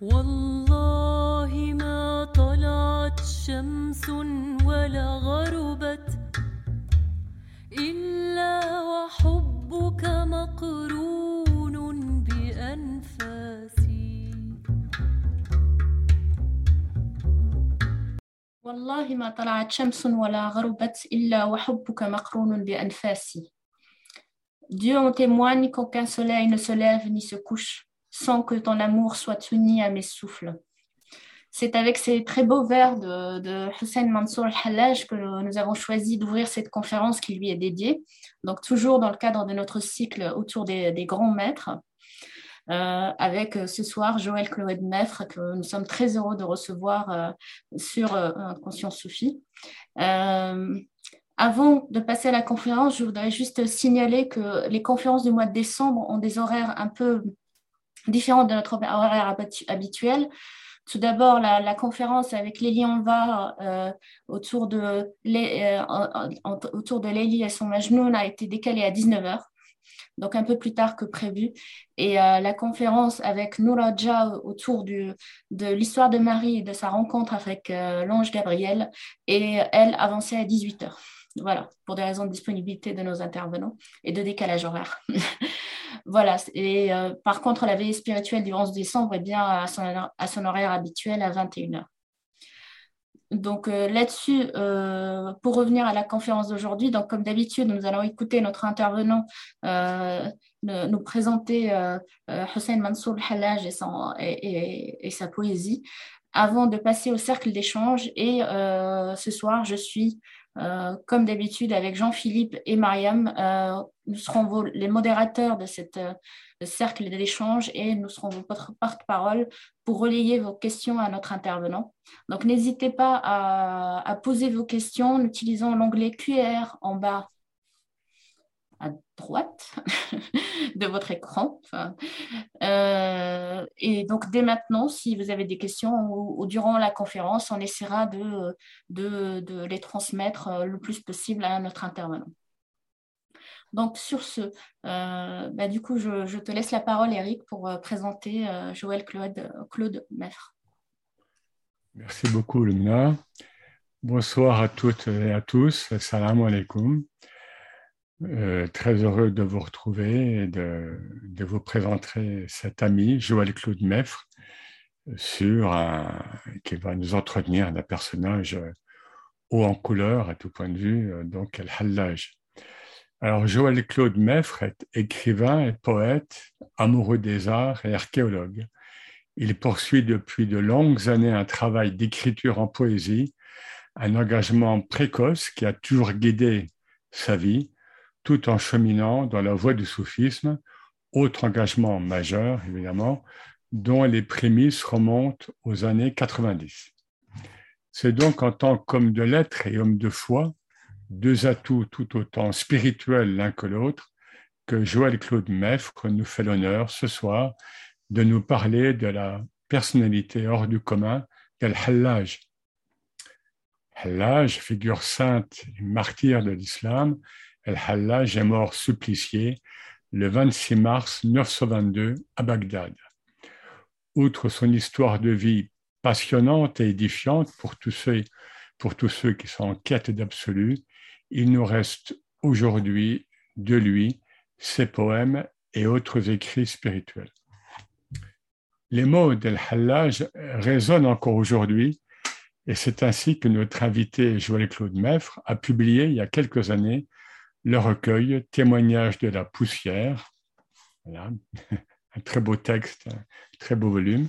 والله ما طلعت شمس ولا غربت إلا وحبك مقرون بأنفاسي. والله ما طلعت شمس ولا غربت إلا وحبك مقرون بأنفاسي. Dieu en témoigne qu'aucun soleil ne se lève ni se couche. Sans que ton amour soit uni à mes souffles. C'est avec ces très beaux vers de, de Hussein Mansour al-Hallaj que nous avons choisi d'ouvrir cette conférence qui lui est dédiée. Donc, toujours dans le cadre de notre cycle autour des, grands maîtres, euh, avec euh, ce soir Joël Chloé Maître, que nous sommes très heureux de recevoir euh, sur Conscience Soufie. Avant de passer à la conférence, je voudrais juste signaler que les conférences du mois de décembre ont des horaires un peu différents de notre horaire habituel. Tout d'abord, la, conférence avec Lélie Anvar euh, autour de euh, Lélie et son Majnoun a été décalée à 19h, donc un peu plus tard que prévu. Et euh, la conférence avec Noura autour de l'histoire de Marie et de sa rencontre avec l'ange Gabriel est, elle, avancée à 18h. Voilà, pour des raisons de disponibilité de nos intervenants et de décalage horaire. voilà, et euh, par contre, la veille spirituelle du 11 décembre est bien à son, horaire habituel à 21h. Donc euh, là-dessus, euh, pour revenir à la conférence d'aujourd'hui, donc comme d'habitude, nous allons écouter notre intervenant nous présenter Hussein Mansour Halaj et, et, sa poésie avant de passer au cercle d'échange. Et ce soir, je suis euh, comme d'habitude, avec Jean-Philippe et Mariam, euh, nous serons les modérateurs de cette euh, cercle d'échange et nous serons vos porte-parole pour relayer vos questions à notre intervenant. Donc, n'hésitez pas à, poser vos questions en utilisant l'onglet QR en bas droite de votre écran. Euh, et donc, dès maintenant, si vous avez des questions ou, durant la conférence, on essaiera de, de, les transmettre euh, le plus possible à notre intervenant. Donc, sur ce, euh, bah, du coup, je, te laisse la parole, Eric, pour présenter Joël Claude, Claude Meffre. Merci beaucoup, Lumina. Bonsoir à toutes et à tous. Salam alaikum. Euh, très heureux de vous retrouver et de, vous présenter cet ami, Joël Claude Meffre, qui va nous entretenir d'un personnage haut en couleur à tout point de vue, euh, donc El-Hallaj. Alors, Joël Claude Meffre est écrivain et poète, amoureux des arts et archéologue. Il poursuit depuis de longues années un travail d'écriture en poésie, un engagement précoce qui a toujours guidé sa vie, tout en cheminant dans la voie du soufisme, autre engagement majeur, évidemment, dont les prémices remontent aux années 90. C'est donc en tant qu'homme de lettres et homme de foi, deux atouts tout autant spirituels l'un que l'autre, que Joël Claude Meffre nous fait l'honneur ce soir de nous parler de la personnalité hors du commun qu'est Hallaj. Hallaj, figure sainte et martyr de l'islam, El-Hallaj est mort supplicié le 26 mars 922 à Bagdad. Outre son histoire de vie passionnante et édifiante pour tous ceux, pour tous ceux qui sont en quête d'absolu, il nous reste aujourd'hui de lui ses poèmes et autres écrits spirituels. Les mots d'El-Hallaj résonnent encore aujourd'hui et c'est ainsi que notre invité Joël Claude Meffre a publié il y a quelques années le recueil Témoignage de la poussière, un très beau texte, un très beau volume,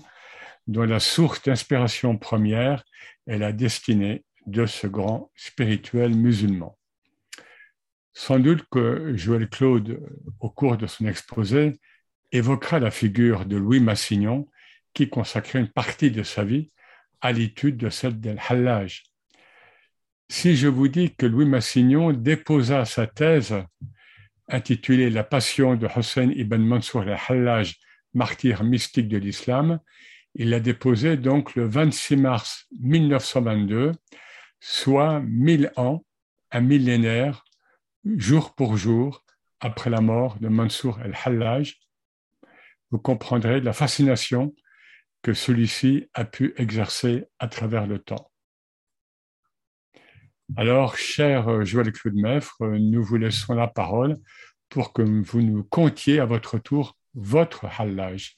dont la source d'inspiration première est la destinée de ce grand spirituel musulman. Sans doute que Joël Claude, au cours de son exposé, évoquera la figure de Louis Massignon, qui consacrait une partie de sa vie à l'étude de celle d'El-Hallaj, si je vous dis que Louis Massignon déposa sa thèse intitulée La passion de Hossein ibn Mansour al-Hallaj, martyr mystique de l'islam, il l'a déposée donc le 26 mars 1922, soit mille ans, un millénaire, jour pour jour, après la mort de Mansour al-Hallaj. Vous comprendrez la fascination que celui-ci a pu exercer à travers le temps. Alors, cher Joël Claude Meffre, nous vous laissons la parole pour que vous nous contiez à votre tour votre hallage.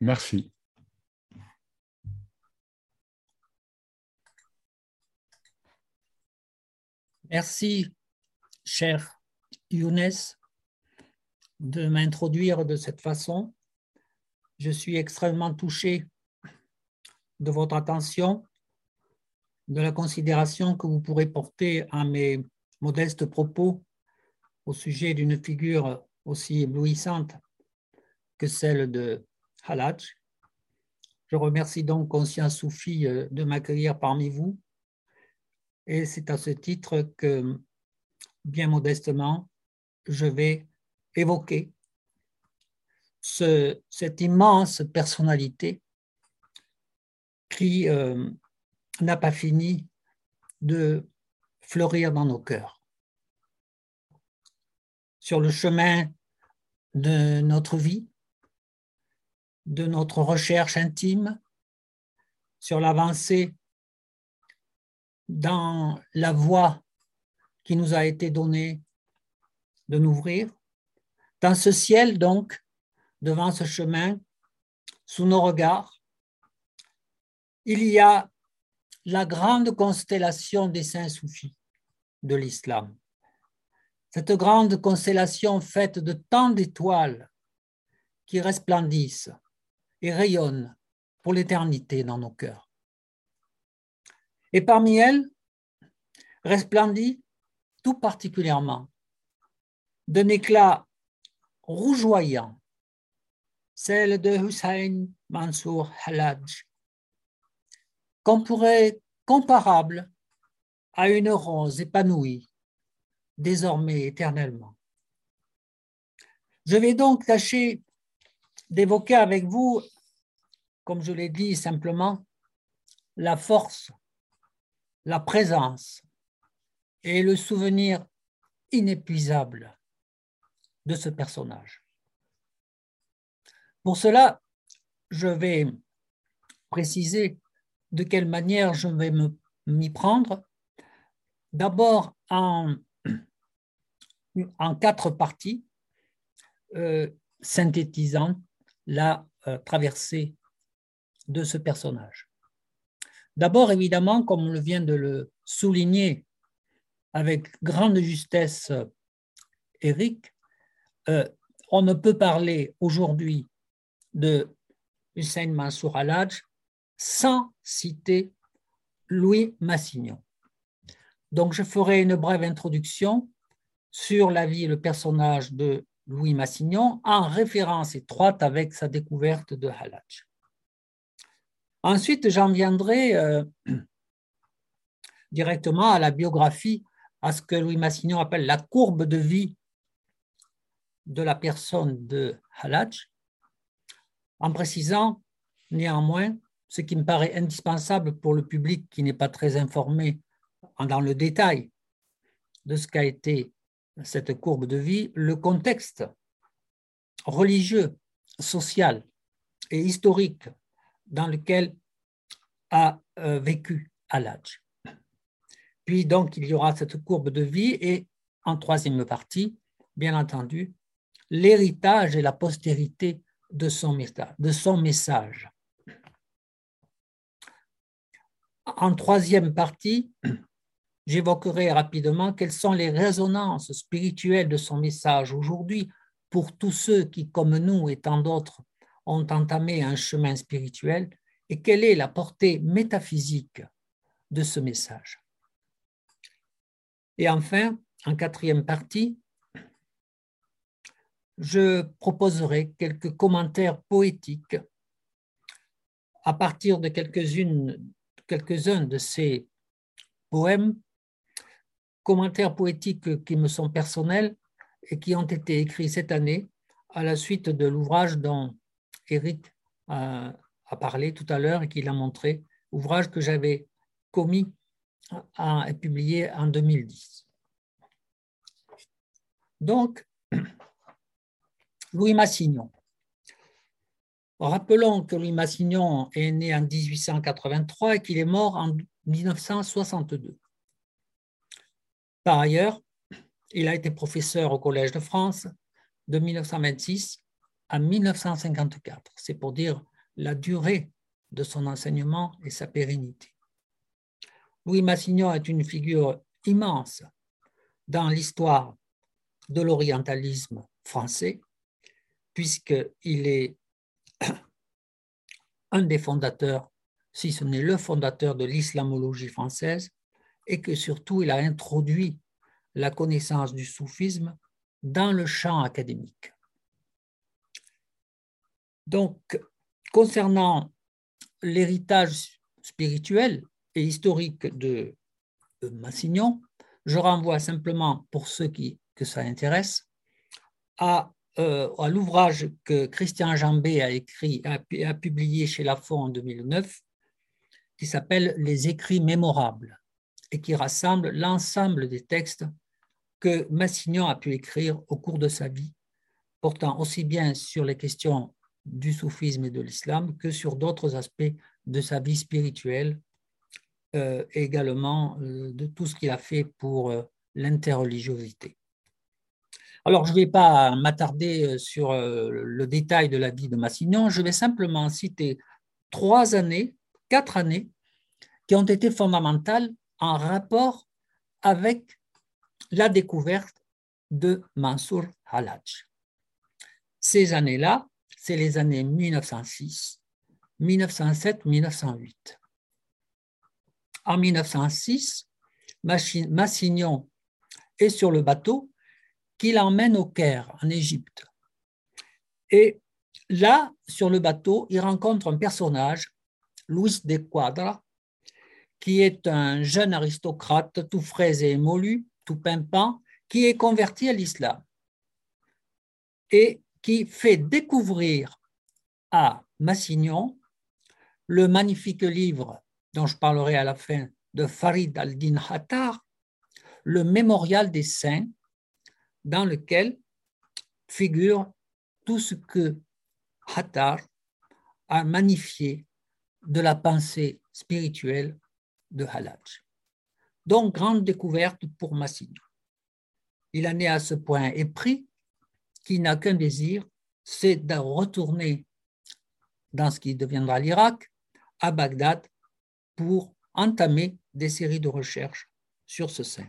Merci. Merci, cher Younes, de m'introduire de cette façon. Je suis extrêmement touché de votre attention, de la considération que vous pourrez porter à mes modestes propos au sujet d'une figure aussi éblouissante que celle de Halaj. Je remercie donc Conscience Soufi euh, de m'accueillir parmi vous. Et c'est à ce titre que, bien modestement, je vais évoquer cette immense personnalité qui euh, n'a pas fini de fleurir dans nos cœurs. Sur le chemin de notre vie, de notre recherche intime, sur l'avancée dans la voie qui nous a été donnée de n'ouvrir, dans ce ciel donc, devant ce chemin, sous nos regards, il y a la grande constellation des saints soufis de l'islam. Cette grande constellation faite de tant d'étoiles qui resplendissent et rayonnent pour l'éternité dans nos cœurs. Et parmi elles, resplendit tout particulièrement d'un éclat rougeoyant celle de Hussein Mansour Halaj, qu'on pourrait comparable à une rose épanouie, désormais éternellement. Je vais donc tâcher d'évoquer avec vous, comme je l'ai dit simplement, la force, la présence et le souvenir inépuisable de ce personnage. Pour cela, je vais préciser de quelle manière je vais m'y prendre. D'abord en, quatre parties, euh, synthétisant la euh, traversée de ce personnage. D'abord, évidemment, comme on vient de le souligner avec grande justesse Eric, euh, on ne peut parler aujourd'hui de Hussein Mansour Alhaj sans citer Louis Massignon. Donc, je ferai une brève introduction sur la vie et le personnage de Louis Massignon en référence étroite avec sa découverte de Halaj. Ensuite, j'en viendrai euh, directement à la biographie, à ce que Louis Massignon appelle la courbe de vie de la personne de Halaj, en précisant néanmoins ce qui me paraît indispensable pour le public qui n'est pas très informé dans le détail de ce qu'a été cette courbe de vie, le contexte religieux, social et historique dans lequel a euh, vécu Al-Hajj. Puis donc il y aura cette courbe de vie et en troisième partie, bien entendu, l'héritage et la postérité de son, de son message. En troisième partie, j'évoquerai rapidement quelles sont les résonances spirituelles de son message aujourd'hui pour tous ceux qui, comme nous et tant d'autres, ont entamé un chemin spirituel et quelle est la portée métaphysique de ce message. Et enfin, en quatrième partie, je proposerai quelques commentaires poétiques à partir de quelques-uns de ces poèmes, commentaires poétiques qui me sont personnels et qui ont été écrits cette année à la suite de l'ouvrage dont Eric a, parlé tout à l'heure et qu'il a montré, ouvrage que j'avais commis et publié en 2010. Donc, Louis Massignon. Rappelons que Louis Massignon est né en 1883 et qu'il est mort en 1962. Par ailleurs, il a été professeur au Collège de France de 1926 à 1954. C'est pour dire la durée de son enseignement et sa pérennité. Louis Massignon est une figure immense dans l'histoire de l'orientalisme français, puisqu'il est un des fondateurs, si ce n'est le fondateur de l'islamologie française, et que surtout il a introduit la connaissance du soufisme dans le champ académique. Donc, concernant l'héritage spirituel et historique de, Massignon, je renvoie simplement, pour ceux qui, que ça intéresse, à, euh, à l'ouvrage que Christian Jambé a écrit et a, publié chez Lafon en 2009, qui s'appelle Les écrits mémorables et qui rassemble l'ensemble des textes que Massignon a pu écrire au cours de sa vie, portant aussi bien sur les questions du soufisme et de l'islam que sur d'autres aspects de sa vie spirituelle euh, et également euh, de tout ce qu'il a fait pour euh, l'interreligiosité. Alors, je ne vais pas m'attarder sur le détail de la vie de Massignon, je vais simplement citer trois années, quatre années, qui ont été fondamentales en rapport avec la découverte de Mansour Halaj. Ces années-là, c'est les années 1906, 1907, 1908. En 1906, Massignon est sur le bateau qui l'emmène au Caire, en Égypte. Et là, sur le bateau, il rencontre un personnage, Luis de Quadra, qui est un jeune aristocrate tout frais et émolu, tout pimpant, qui est converti à l'islam. Et qui fait découvrir à Massignon le magnifique livre dont je parlerai à la fin de Farid al-Din Hattar, le mémorial des saints, dans lequel figure tout ce que Hattar a magnifié de la pensée spirituelle de Halaj. Donc, grande découverte pour Massignon. Il en est à ce point épris qui n'a qu'un désir, c'est de retourner dans ce qui deviendra l'Irak, à Bagdad, pour entamer des séries de recherches sur ce saint.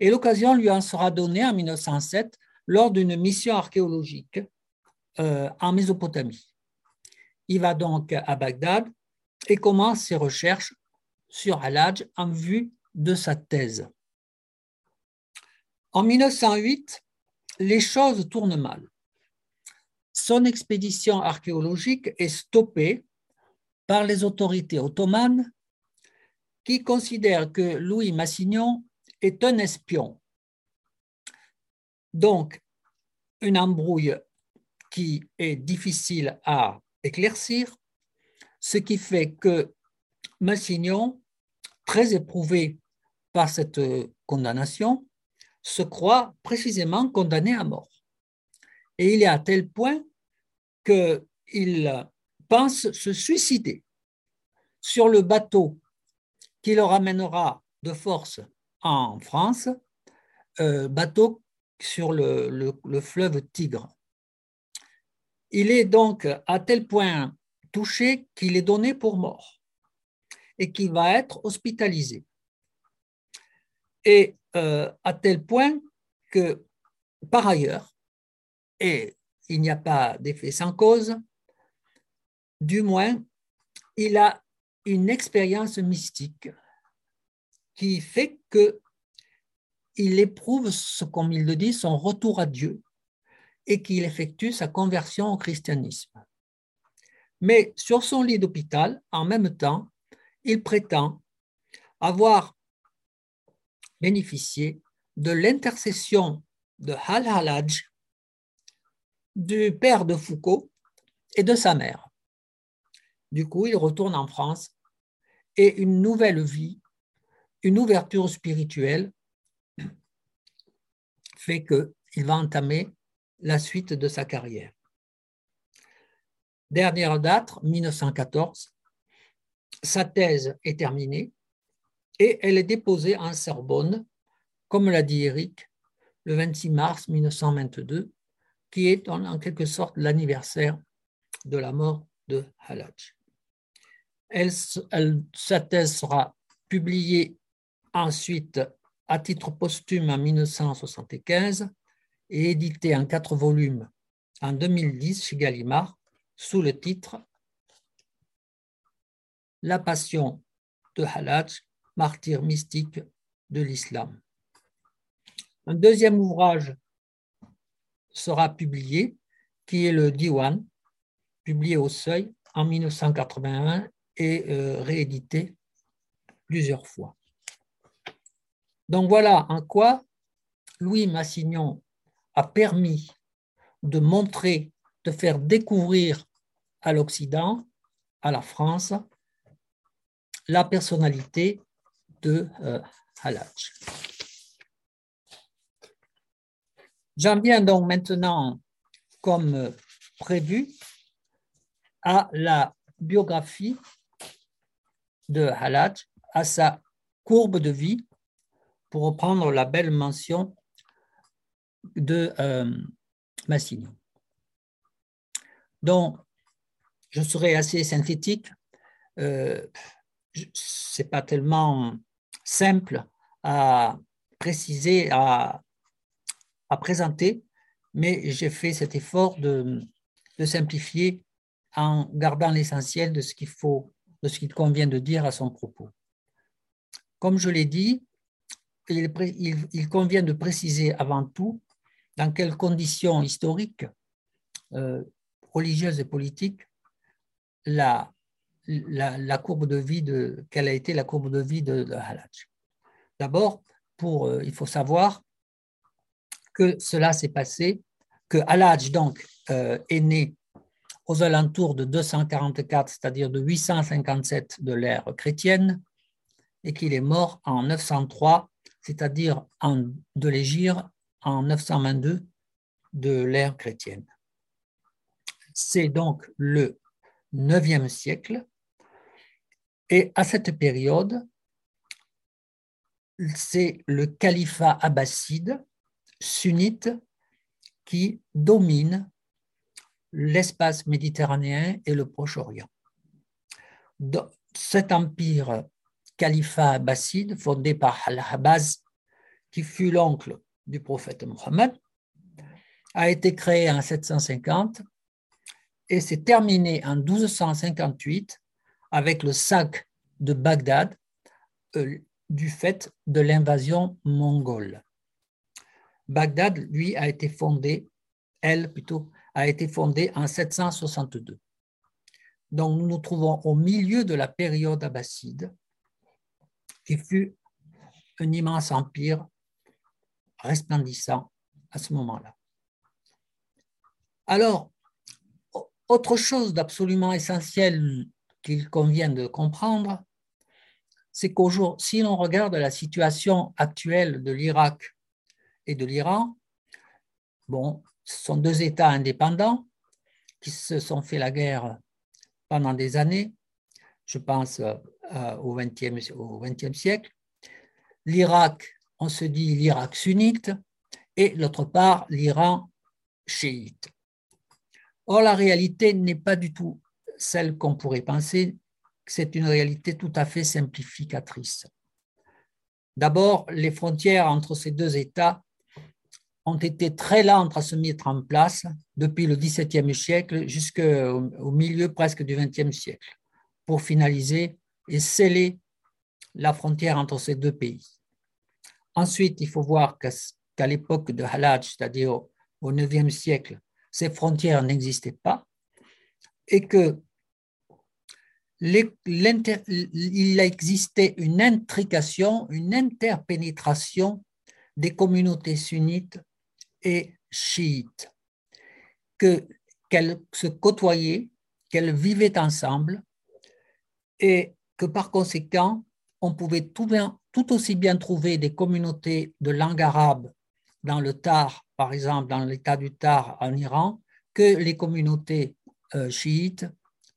Et l'occasion lui en sera donnée en 1907 lors d'une mission archéologique euh, en Mésopotamie. Il va donc à Bagdad et commence ses recherches sur Al-Hajj en vue de sa thèse. En 1908, les choses tournent mal. Son expédition archéologique est stoppée par les autorités ottomanes qui considèrent que Louis Massignon est un espion. Donc, une embrouille qui est difficile à éclaircir, ce qui fait que Massignon, très éprouvé par cette condamnation, se croit précisément condamné à mort. Et il est à tel point qu'il pense se suicider sur le bateau qui le ramènera de force en France, euh, bateau sur le, le fleuve Tigre. Il est donc à tel point touché qu'il est donné pour mort et qu'il va être hospitalisé. Et euh, à tel point que, par ailleurs, et il n'y a pas d'effet sans cause, du moins, il a une expérience mystique qui fait que il éprouve, comme il le dit, son retour à Dieu et qu'il effectue sa conversion au christianisme. Mais sur son lit d'hôpital, en même temps, il prétend avoir bénéficier de l'intercession de Hal-Halaj, du père de Foucault et de sa mère. Du coup, il retourne en France et une nouvelle vie, une ouverture spirituelle fait qu'il va entamer la suite de sa carrière. Dernière date, 1914. Sa thèse est terminée et elle est déposée en Sorbonne, comme l'a dit Eric, le 26 mars 1922, qui est en, quelque sorte l'anniversaire de la mort de Halaj. sa thèse sera publiée ensuite à titre posthume en 1975 et éditée en quatre volumes en 2010 chez Gallimard sous le titre La passion de Halaj, martyr mystique de l'islam. Un deuxième ouvrage sera publié, qui est le Diwan, publié au Seuil en 1981 et euh, réédité plusieurs fois. Donc voilà en quoi Louis Massignon a permis de montrer, de faire découvrir à l'Occident, à la France, la personnalité de euh. J'en viens donc maintenant, comme prévu, à la biographie de Halaj, à sa courbe de vie, pour reprendre la belle mention de euh, Massignon. Donc, je serai assez synthétique. Euh, Ce n'est pas tellement simple à préciser, à, à présenter, mais j'ai fait cet effort de, de simplifier en gardant l'essentiel de ce qu'il faut, de ce qu'il convient de dire à son propos. Comme je l'ai dit, il, convient de préciser avant tout dans quelles conditions historiques, euh, religieuses et politiques, la, la, courbe de vie de, quelle a été la courbe de vie de, Halaj. D'abord, euh, il faut savoir que cela s'est passé, que Halaj donc euh, est né aux alentours de 244, c'est-à-dire de 857 de l'ère chrétienne, et qu'il est mort en 903, c'est-à-dire de l'Égir en 922 de l'ère chrétienne. C'est donc le 9e siècle, et à cette période, c'est le califat abbasside sunnite qui domine l'espace méditerranéen et le Proche-Orient. Cet empire califat abbasside fondé par Al-Habaz, qui fut l'oncle du prophète Mohammed, a été créé en 750 et s'est terminé en 1258 avec le sac de Bagdad euh, du fait de l'invasion mongole. Bagdad, lui, a été fondé, elle plutôt, a été fondée en 762. Donc nous nous trouvons au milieu de la période abbasside, qui fut un immense empire resplendissant à ce moment-là. Alors, autre chose d'absolument essentiel qu'il convient de comprendre, c'est qu'aujourd'hui, si l'on regarde la situation actuelle de l'Irak et de l'Iran, bon, ce sont deux États indépendants qui se sont fait la guerre pendant des années. Je pense euh, au XXe siècle. L'Irak, on se dit l'Irak sunnite, et d'autre part l'Iran chiite. Or, la réalité n'est pas du tout celle qu'on pourrait penser, c'est une réalité tout à fait simplificatrice. D'abord, les frontières entre ces deux États ont été très lentes à se mettre en place depuis le XVIIe siècle jusqu'au milieu presque du XXe siècle pour finaliser et sceller la frontière entre ces deux pays. Ensuite, il faut voir qu'à l'époque de Halaj, c'est-à-dire au IXe siècle, ces frontières n'existaient pas et que il existait une intrication, une interpénétration des communautés sunnites et chiites, qu'elles se côtoyaient, qu'elles vivaient ensemble et que par conséquent, on pouvait tout, aussi bien trouver des communautés de langue arabe dans le Tar, par exemple, dans l'état du Tar en Iran, que les communautés euh, chiites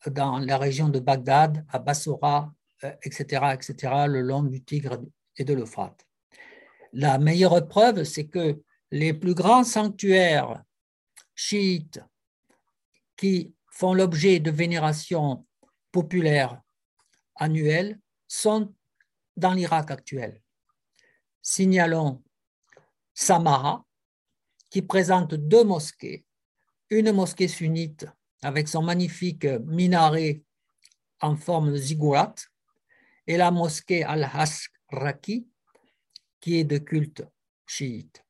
dans la région de Bagdad, à Bassora, etc., euh, etc., le long du Tigre et de l'Euphrate. La meilleure preuve, c'est que les plus grands sanctuaires chiites qui font l'objet de vénération populaire annuelle sont dans l'Irak actuel. Signalons Samara, qui présente deux mosquées, une mosquée sunnite avec son magnifique minaret en forme de ziggurat, et la mosquée Al-Hasraki, qui est de culte chiite.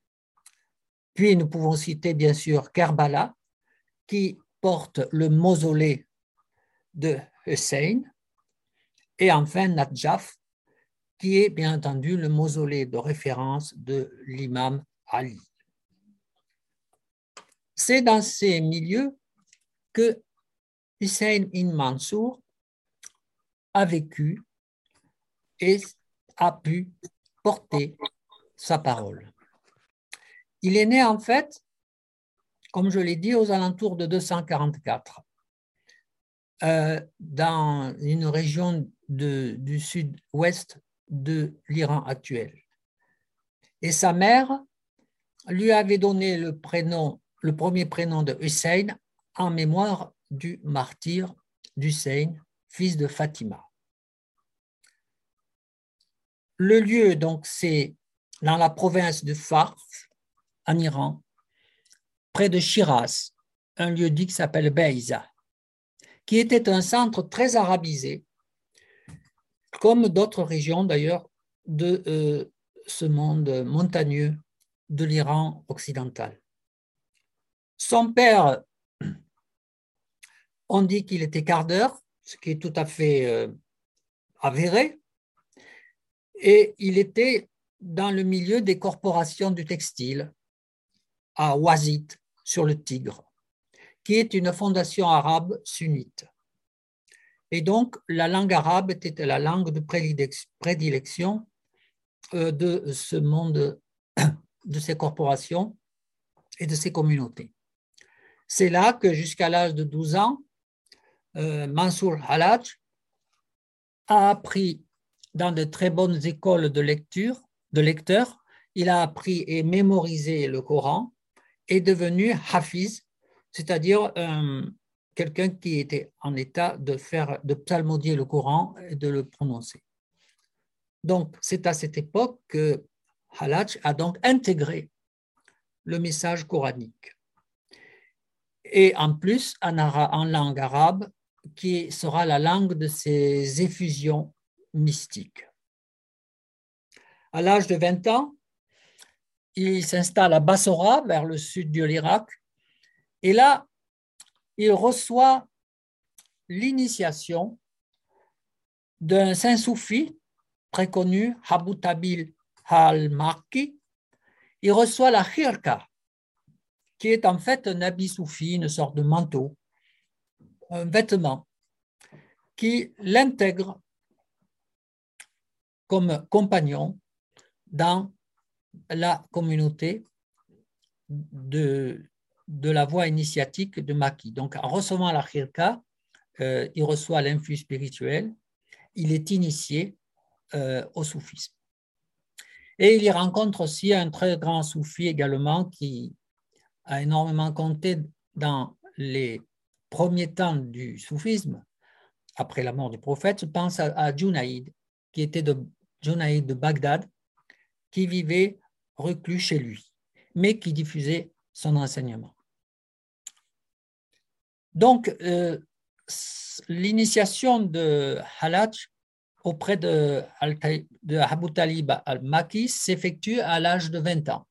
Puis nous pouvons citer bien sûr Kerbala, qui porte le mausolée de Hussein, et enfin Najaf, qui est bien entendu le mausolée de référence de l'imam Ali. C'est dans ces milieux que Hussein ibn Mansour a vécu et a pu porter sa parole. Il est né en fait, comme je l'ai dit, aux alentours de 244, euh, dans une région du sud-ouest de l'Iran actuel. Et sa mère lui avait donné le prénom, le premier prénom de Hussein en mémoire du martyr d'Hussein, fils de Fatima. Le lieu, donc, c'est dans la province de Fars, en Iran, près de Shiraz, un lieu dit qui s'appelle Beiza, qui était un centre très arabisé comme d'autres régions d'ailleurs de euh, ce monde montagneux de l'Iran occidental. Son père, on dit qu'il était cardeur, ce qui est tout à fait euh, avéré, et il était dans le milieu des corporations du textile à Wazit, sur le Tigre, qui est une fondation arabe sunnite. Et donc, la langue arabe était la langue de prédilection euh, de ce monde, de ces corporations et de ces communautés. C'est là que jusqu'à l'âge de 12 ans, euh, Mansour Halaj a appris dans de très bonnes écoles de lecture, de lecteurs, il a appris et mémorisé le Coran, est devenu hafiz, c'est-à-dire un, quelqu'un qui était en état de faire, de psalmodier le Coran et de le prononcer. Donc, c'est à cette époque que Halaj a donc intégré le message coranique. Et en plus, en, en langue arabe, qui sera la langue de ses effusions mystiques. À l'âge de 20 ans, il s'installe à Bassora, vers le sud de l'Irak, et là, il reçoit l'initiation d'un saint soufi très connu, Habutabil al-Marki. Il reçoit la khirka, qui est en fait un habit soufi, une sorte de manteau, un vêtement, qui l'intègre comme compagnon dans la communauté de, de la voie initiatique de Maki. Donc, en recevant la khirka, euh, il reçoit l'influx spirituel, il est initié euh, au soufisme. Et il y rencontre aussi un très grand soufi également qui a énormément compté dans les premiers temps du soufisme, après la mort du prophète. Je pense à, à Junaïd, qui était de Junaïd de Bagdad, qui vivait reclus chez lui, mais qui diffusait son enseignement. Donc, euh, l'initiation de Halaj auprès de, de Abu Talib al-Maki s'effectue à l'âge de 20 ans,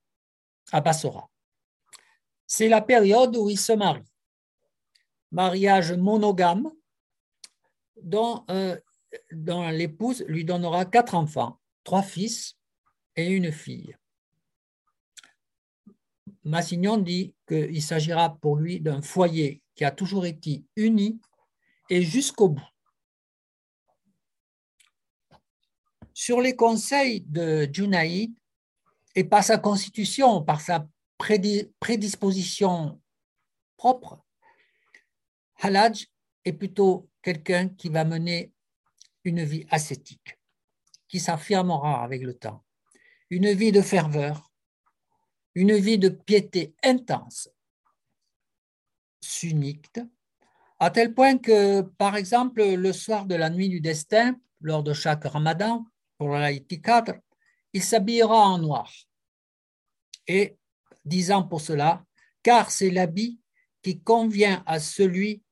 à Bassora. C'est la période où il se marie. Mariage monogame dont, euh, dont l'épouse lui donnera quatre enfants, trois fils et une fille. Massignon dit qu'il s'agira pour lui d'un foyer qui a toujours été uni et jusqu'au bout. Sur les conseils de Junaïd et par sa constitution, par sa prédisposition propre, Halaj est plutôt quelqu'un qui va mener une vie ascétique, qui s'affirmera avec le temps, une vie de ferveur, une vie de piété intense, sunnite, à tel point que, par exemple, le soir de la nuit du destin, lors de chaque ramadan, pour la 4, il s'habillera en noir. Et disant pour cela, car c'est l'habit qui convient à celui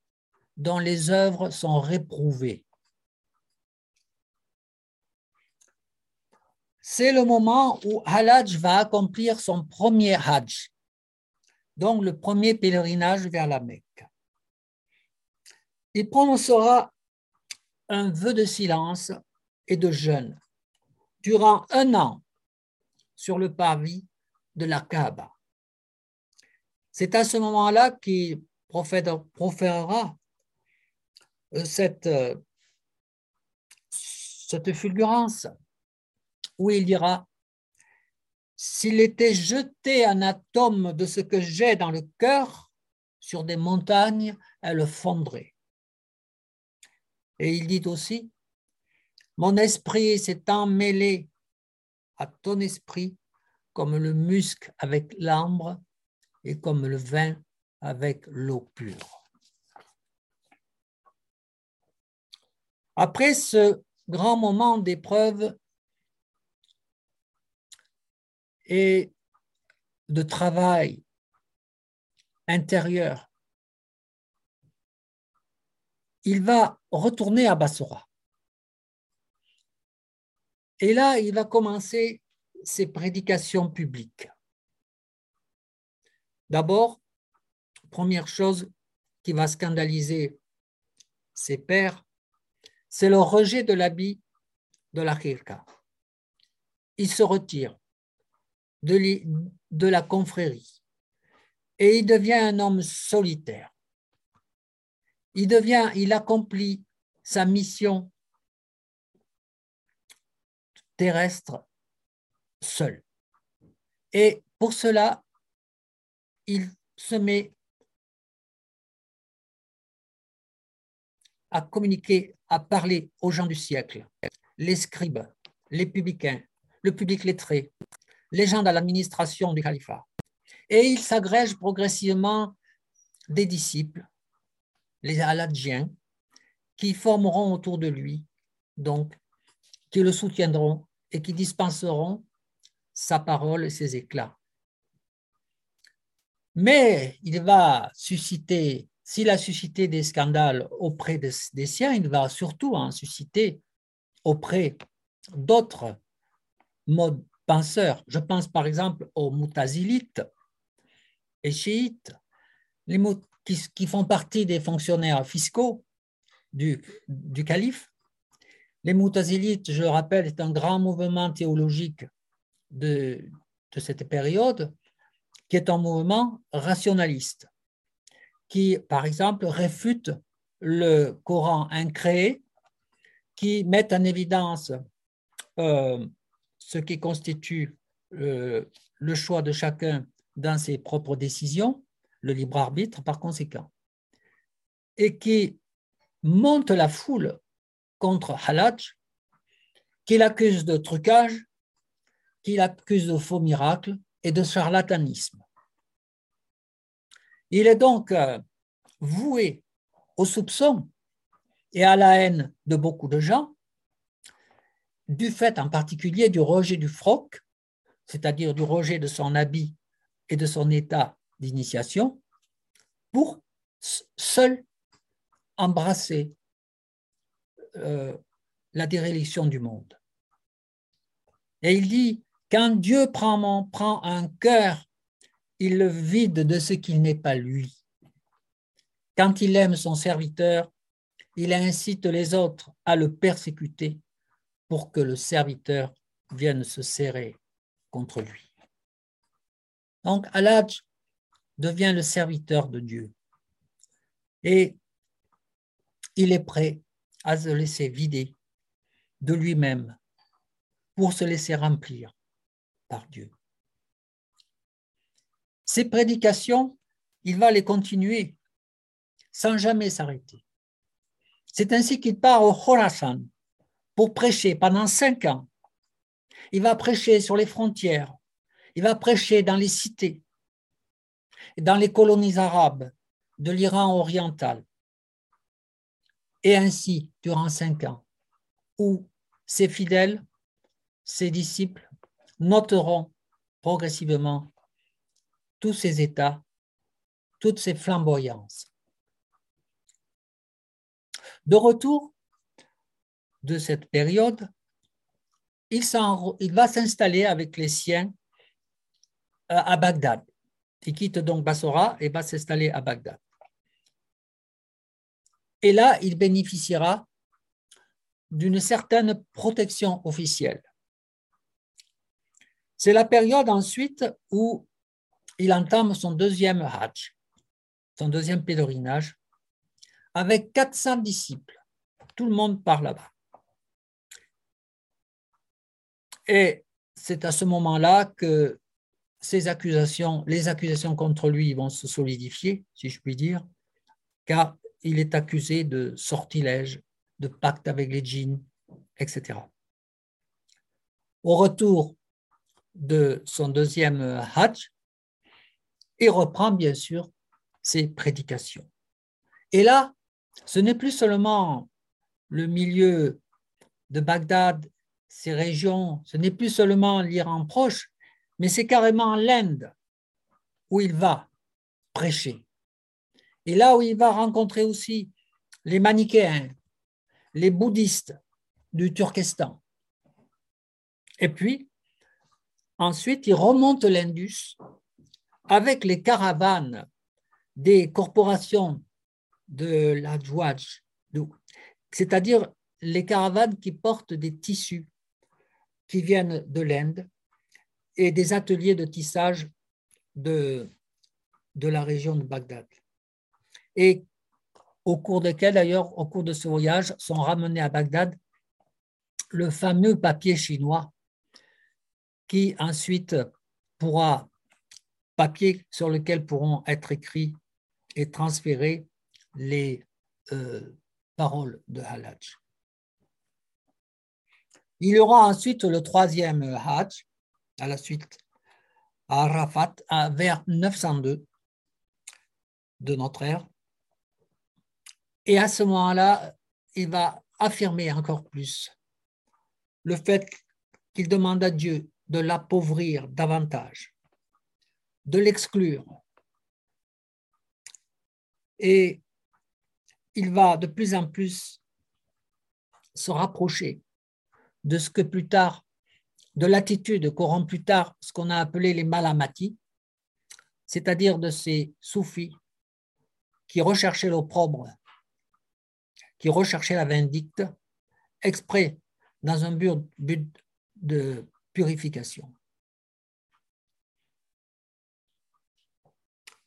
dont les œuvres sont réprouvées. C'est le moment où Halaj va accomplir son premier Hajj, donc le premier pèlerinage vers la Mecque. Il prononcera un vœu de silence et de jeûne durant un an sur le parvis de la Kaaba. C'est à ce moment-là qu'il proférera euh, euh, cette fulgurance où il dira S'il était jeté un atome de ce que j'ai dans le cœur sur des montagnes, elle fondrait. Et il dit aussi Mon esprit s'est emmêlé à ton esprit comme le musc avec l'ambre et comme le vin avec l'eau pure. Après ce grand moment d'épreuve et de travail intérieur, il va retourner à Bassora. Et là, il va commencer ses prédications publiques. D'abord, première chose qui va scandaliser ses pères, c'est le rejet de l'habit de la khirka. Il se retire de, la confrérie et il devient un homme solitaire. Il devient, il accomplit sa mission terrestre seul. Et pour cela, il se met à communiquer, à parler aux gens du siècle, les scribes, les publicains, le public lettré, les gens de l'administration du califat. Et il s'agrège progressivement des disciples, les aladjiens, qui formeront autour de lui, donc, qui le soutiendront et qui dispenseront sa parole et ses éclats. Mais il va susciter, s'il a suscité des scandales auprès des siens, il va surtout en susciter auprès d'autres modes Je pense par exemple aux moutazilites et chiites, qui, font partie des fonctionnaires fiscaux du, du calife. Les moutazilites, je le rappelle, est un grand mouvement théologique de, cette période, qui est un mouvement rationaliste, qui, par exemple, réfute le Coran incréé, qui met en évidence euh, ce qui constitue euh, le choix de chacun dans ses propres décisions, le libre arbitre par conséquent, et qui monte la foule contre Halaj, qui l'accuse de trucage qu'il accuse de faux miracles et de charlatanisme. Il est donc euh, voué au soupçon et à la haine de beaucoup de gens, du fait en particulier du rejet du froc, c'est-à-dire du rejet de son habit et de son état d'initiation, pour seul embrasser euh, la déréliction du monde. Et il dit, quand Dieu prend, prend un cœur, il le vide de ce qu'il n'est pas lui. Quand il aime son serviteur, il incite les autres à le persécuter pour que le serviteur vienne se serrer contre lui. Donc, Aladj devient le serviteur de Dieu. Et il est prêt à se laisser vider de lui-même pour se laisser remplir Dieu. Ces prédications, il va les continuer sans jamais s'arrêter. C'est ainsi qu'il part au Khorasan pour prêcher pendant cinq ans. Il va prêcher sur les frontières, il va prêcher dans les cités, dans les colonies arabes de l'Iran oriental. Et ainsi durant cinq ans, où ses fidèles, ses disciples noteront progressivement tous ces états, toutes ces flamboyances. De retour de cette période, il, va s'installer avec les siens euh, à Bagdad. Il quitte donc Bassora et va s'installer à Bagdad. Et là, il bénéficiera d'une certaine protection officielle. C'est la période ensuite où il entame son deuxième Hajj, son deuxième pèlerinage, avec 400 disciples. Tout le monde part là-bas. Et c'est à ce moment-là que ces accusations, les accusations contre lui vont se solidifier, si je puis dire, car il est accusé de sortilège, de pacte avec les djinns, etc. Au retour de son deuxième Hajj, il reprend bien sûr ses prédications. Et là, ce n'est plus seulement le milieu de Bagdad, ces régions, ce n'est plus seulement l'Iran proche, mais c'est carrément l'Inde où il va prêcher. Et là où il va rencontrer aussi les manichéens, les bouddhistes du Turkestan. Et puis, ensuite, il remonte l'Indus avec les caravanes des corporations de la Djouaj, c'est-à-dire les caravanes qui portent des tissus qui viennent de l'Inde et des ateliers de tissage de, de la région de Bagdad. Et au cours desquels, d'ailleurs, au cours de ce voyage, sont ramenés à Bagdad le fameux papier chinois qui ensuite pourra, papier sur lequel pourront être écrits et transférés les euh, paroles de Halaj. Il y aura ensuite le troisième Hajj, à la suite à Arafat, vers 902 de notre ère. Et à ce moment-là, il va affirmer encore plus le fait qu'il demande à Dieu de l'appauvrir davantage, de l'exclure. Et il va de plus en plus se rapprocher de ce que plus tard, de l'attitude qu'auront plus tard ce qu'on a appelé les malamatis, c'est-à-dire de ces soufis qui recherchaient l'opprobre, qui recherchaient la vindicte, exprès dans un but, de purification.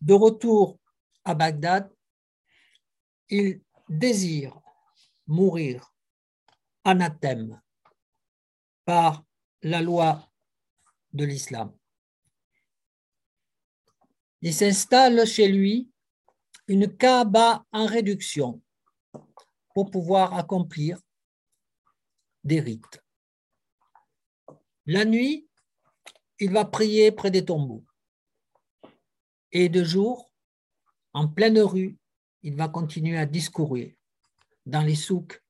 De retour à Bagdad, il désire mourir anathème par la loi de l'islam. Il s'installe chez lui une Kaaba en réduction pour pouvoir accomplir des rites. La nuit, il va prier près des tombeaux. Et de jour, en pleine rue, il va continuer à discourir dans les souks,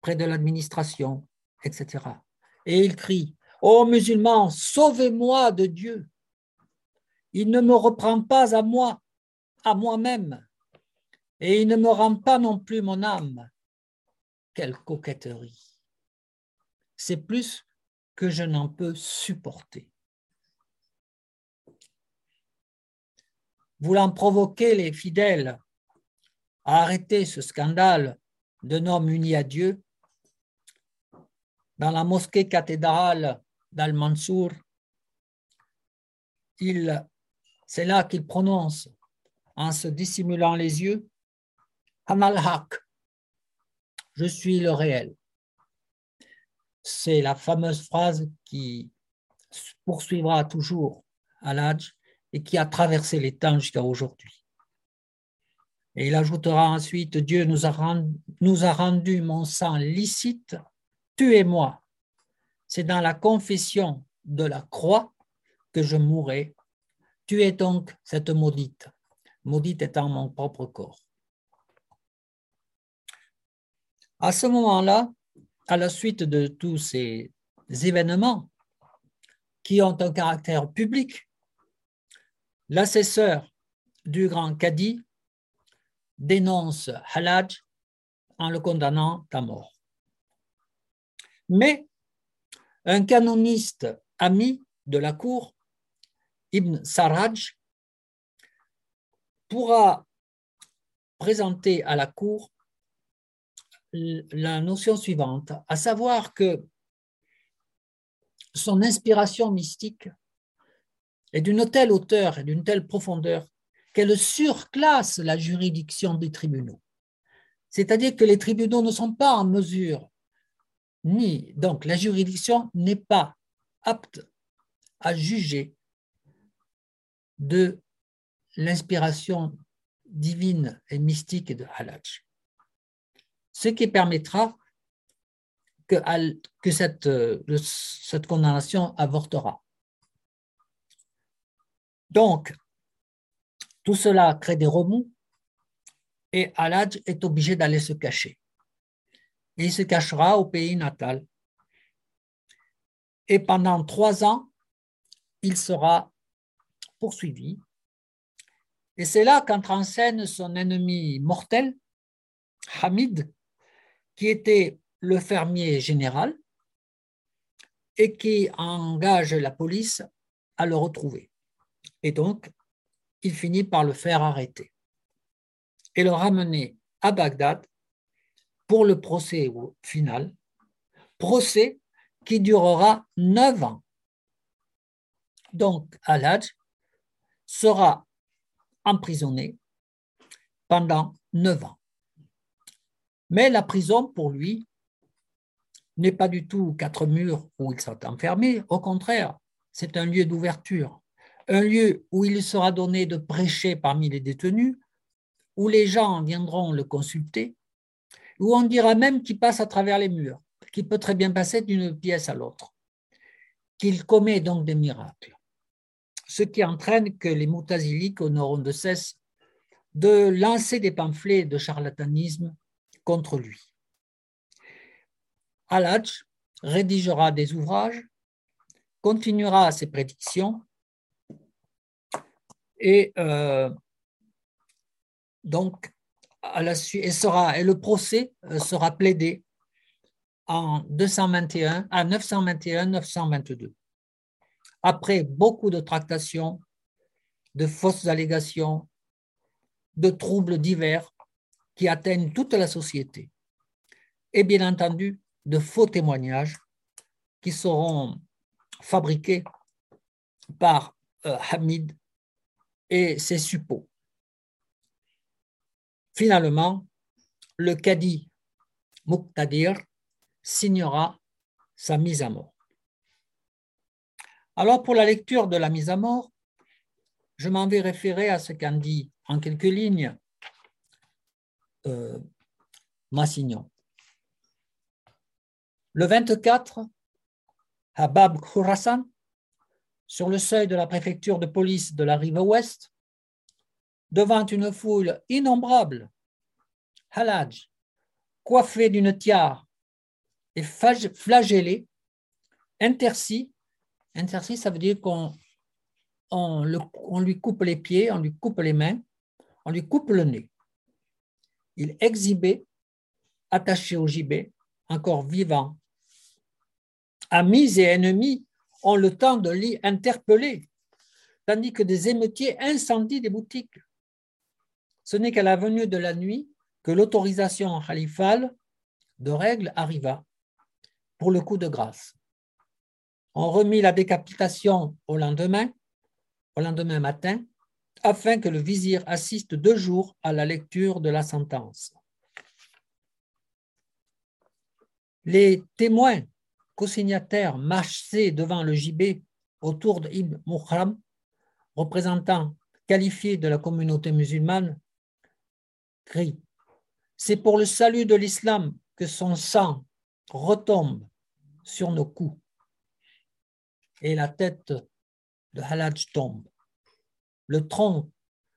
près de l'administration, etc et il crie Ô musulmans, sauvez-moi de Dieu. Il ne me reprend pas à moi, à moi-même, et il ne me rend pas non plus mon âme. Quelle coquetterie. C'est plus que je n'en peux supporter. Voulant provoquer les fidèles à arrêter ce scandale d'un homme uni à Dieu, dans la mosquée cathédrale d'Al-Mansour, c'est là qu'il prononce, en se dissimulant les yeux, Hamal Haq, je suis le réel. C'est la fameuse phrase qui poursuivra toujours à l'âge et qui a traversé les temps jusqu'à aujourd'hui. Et il ajoutera ensuite, Dieu nous a rendu mon sang licite, tuez-moi. C'est dans la confession de la croix que je mourrai. Tuez donc cette maudite, maudite étant mon propre corps. À ce moment-là, à la suite de tous ces événements qui ont un caractère public, l'assesseur du grand cadi dénonce Halaj en le condamnant à mort. Mais un canoniste ami de la cour, Ibn Saraj, pourra présenter à la cour la notion suivante, à savoir que son inspiration mystique est d'une telle hauteur et d'une telle profondeur qu'elle surclasse la juridiction des tribunaux. C'est-à-dire que les tribunaux ne sont pas en mesure, ni donc la juridiction n'est pas apte à juger de l'inspiration divine et mystique de Halaj. Ce qui permettra que, que cette, cette condamnation avortera. Donc, tout cela crée des remous et Aladj est obligé d'aller se cacher. Et il se cachera au pays natal. Et pendant trois ans, il sera poursuivi. Et c'est là qu'entre en scène son ennemi mortel, Hamid, qui était le fermier général et qui engage la police à le retrouver. Et donc, il finit par le faire arrêter et le ramener à Bagdad pour le procès final, procès qui durera neuf ans. Donc, Aladj sera emprisonné pendant neuf ans. Mais la prison, pour lui, n'est pas du tout quatre murs où il sera enfermé, au contraire, c'est un lieu d'ouverture un lieu où il sera donné de prêcher parmi les détenus, où les gens viendront le consulter, où on dira même qu'il passe à travers les murs, qu'il peut très bien passer d'une pièce à l'autre, qu'il commet donc des miracles. Ce qui entraîne que les moutaziliques n'auront de cesse de lancer des pamphlets de charlatanisme contre lui. Aladj rédigera des ouvrages, continuera ses prédictions et euh, donc, et, le procès euh, sera plaidé en 221 à 921-922. Après beaucoup de tractations, de fausses allégations, de troubles divers qui atteignent toute la société, et bien entendu de faux témoignages qui seront fabriqués par euh, Hamid et ses suppôts. Finalement, le cadi Muqtadir signera sa mise à mort. Alors pour la lecture de la mise à mort, je m'en vais référer à ce qu'en dit en quelques lignes euh, Massignon. Le 24, Habab Khurasan sur le seuil de la préfecture de police de la rive ouest, devant une foule innombrable, Halaj, coiffé d'une tiare et flagellé, interci, interci, ça veut dire qu'on on, lui coupe les pieds, on lui coupe les mains, on lui coupe le nez. Il exhibait, attaché au gibet, encore vivant. Amis et ennemis ont le temps de l'y interpeller, tandis que des émeutiers incendient des boutiques. Ce n'est qu'à la venue de la nuit que l'autorisation khalifale de règle arriva pour le coup de grâce. On remit la décapitation au lendemain, au lendemain matin, afin que le vizir assiste deux jours à la lecture de la sentence. Les témoins co-signataires marchaient devant le gibet autour d'Ibn Muhram, représentant qualifié de la communauté musulmane, C'est pour le salut de l'islam que son sang retombe sur nos coups. Et la tête de Halaj tombe. Le tronc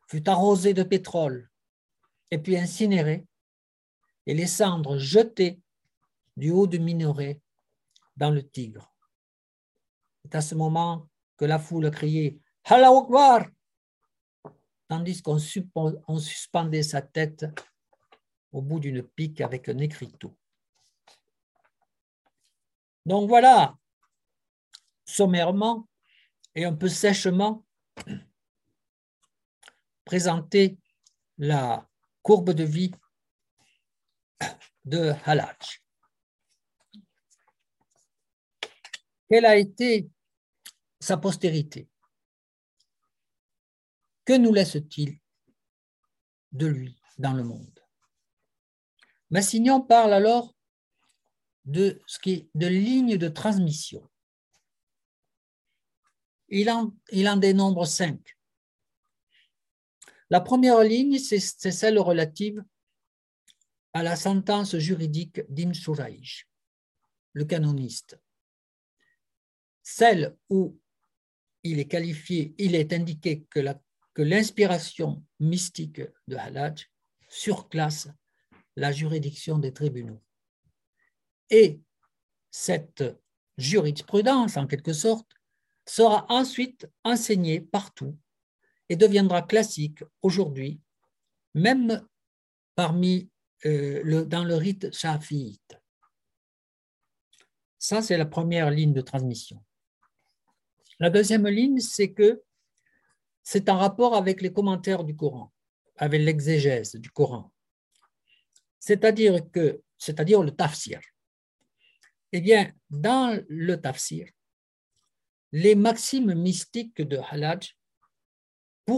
fut arrosé de pétrole et puis incinéré, et les cendres jetées du haut du minaret dans le Tigre. C'est à ce moment que la foule criait tandis qu'on suspendait sa tête au bout d'une pique avec un écriteau. Donc voilà, sommairement et un peu sèchement, présenter la courbe de vie de Halaj. Quelle a été sa postérité? Que nous laisse-t-il de lui dans le monde? Massignon parle alors de ce qui est de lignes de transmission. Il en, dénombre cinq. La première ligne, c'est celle relative à la sentence juridique d'Ibn le canoniste. Celle où il est qualifié, il est indiqué que, que l'inspiration mystique de Halaj surclasse la juridiction des tribunaux. Et cette jurisprudence, en quelque sorte, sera ensuite enseignée partout et deviendra classique aujourd'hui, même parmi euh, dans le rite shafiite. Ça, c'est la première ligne de transmission. La deuxième ligne, c'est que c'est en rapport avec les commentaires du Coran, avec l'exégèse du Coran. C'est-à-dire que, c'est-à-dire le tafsir. Eh bien, dans le tafsir, les maximes mystiques de Halaj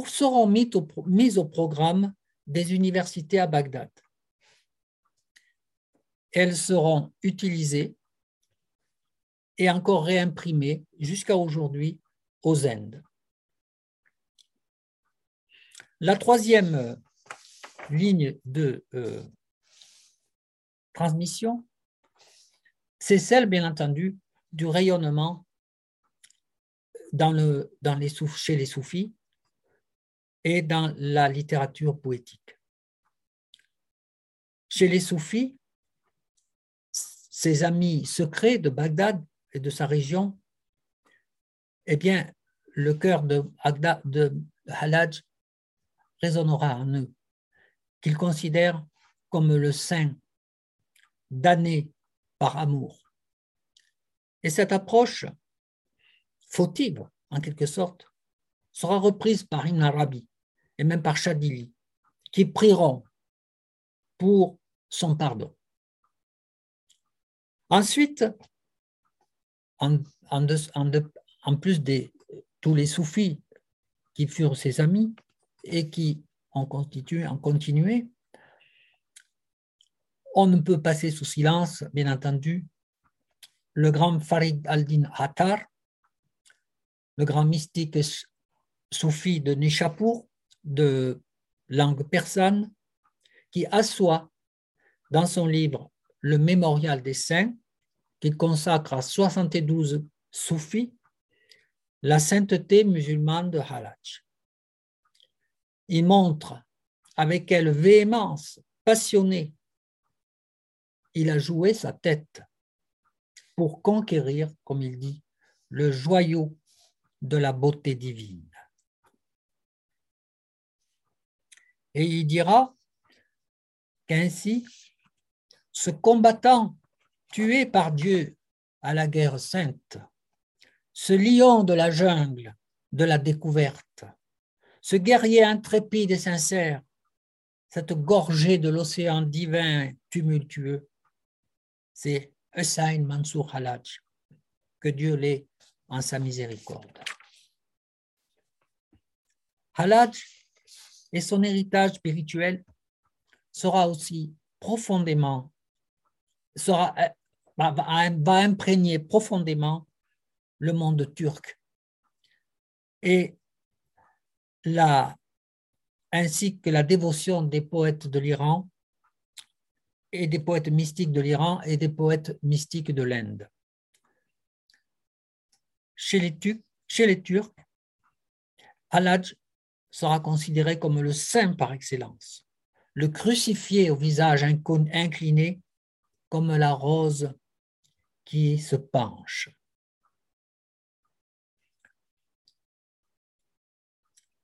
seront mises au programme des universités à Bagdad. Elles seront utilisées et encore réimprimées jusqu'à aujourd'hui aux Indes. La troisième ligne de euh, transmission c'est celle, bien entendu, du rayonnement chez les soufis et dans la littérature poétique. Chez les soufis, ses amis secrets de Bagdad et de sa région, eh bien, le cœur de, de Halaj résonnera en eux, qu'ils considèrent comme le saint damné par amour. Et cette approche fautive, en quelque sorte, sera reprise par Ibn Arabi et même par Chadili, qui prieront pour son pardon. Ensuite, en, en, plus de tous les soufis qui furent ses amis et qui constitué, ont continué, on ne peut passer sous silence, bien entendu, le grand Farid al-Din Attar, le grand mystique soufi de Nishapur, de langue persane, qui assoit dans son livre Le Mémorial des Saints, qu'il consacre à 72 soufis, la sainteté musulmane de Halaj. Il montre avec quelle véhémence passionnée il a joué sa tête pour conquérir, comme il dit, le joyau de la beauté divine. Et il dira qu'ainsi, ce combattant tué par Dieu à la guerre sainte, ce lion de la jungle, de la découverte, ce guerrier intrépide et sincère, cette gorgée de l'océan divin tumultueux, c'est Hussein Mansour Halaj, que Dieu l'ait en sa miséricorde. Halaj et son héritage spirituel sera aussi profondément, sera, va imprégner profondément le monde turc. Et ainsi que la dévotion des poètes de l'Iran et des poètes mystiques de l'Iran et des poètes mystiques de l'Inde. Chez les, chez les Turcs, sera considéré comme le saint par excellence, le crucifié au visage incliné comme la rose qui se penche.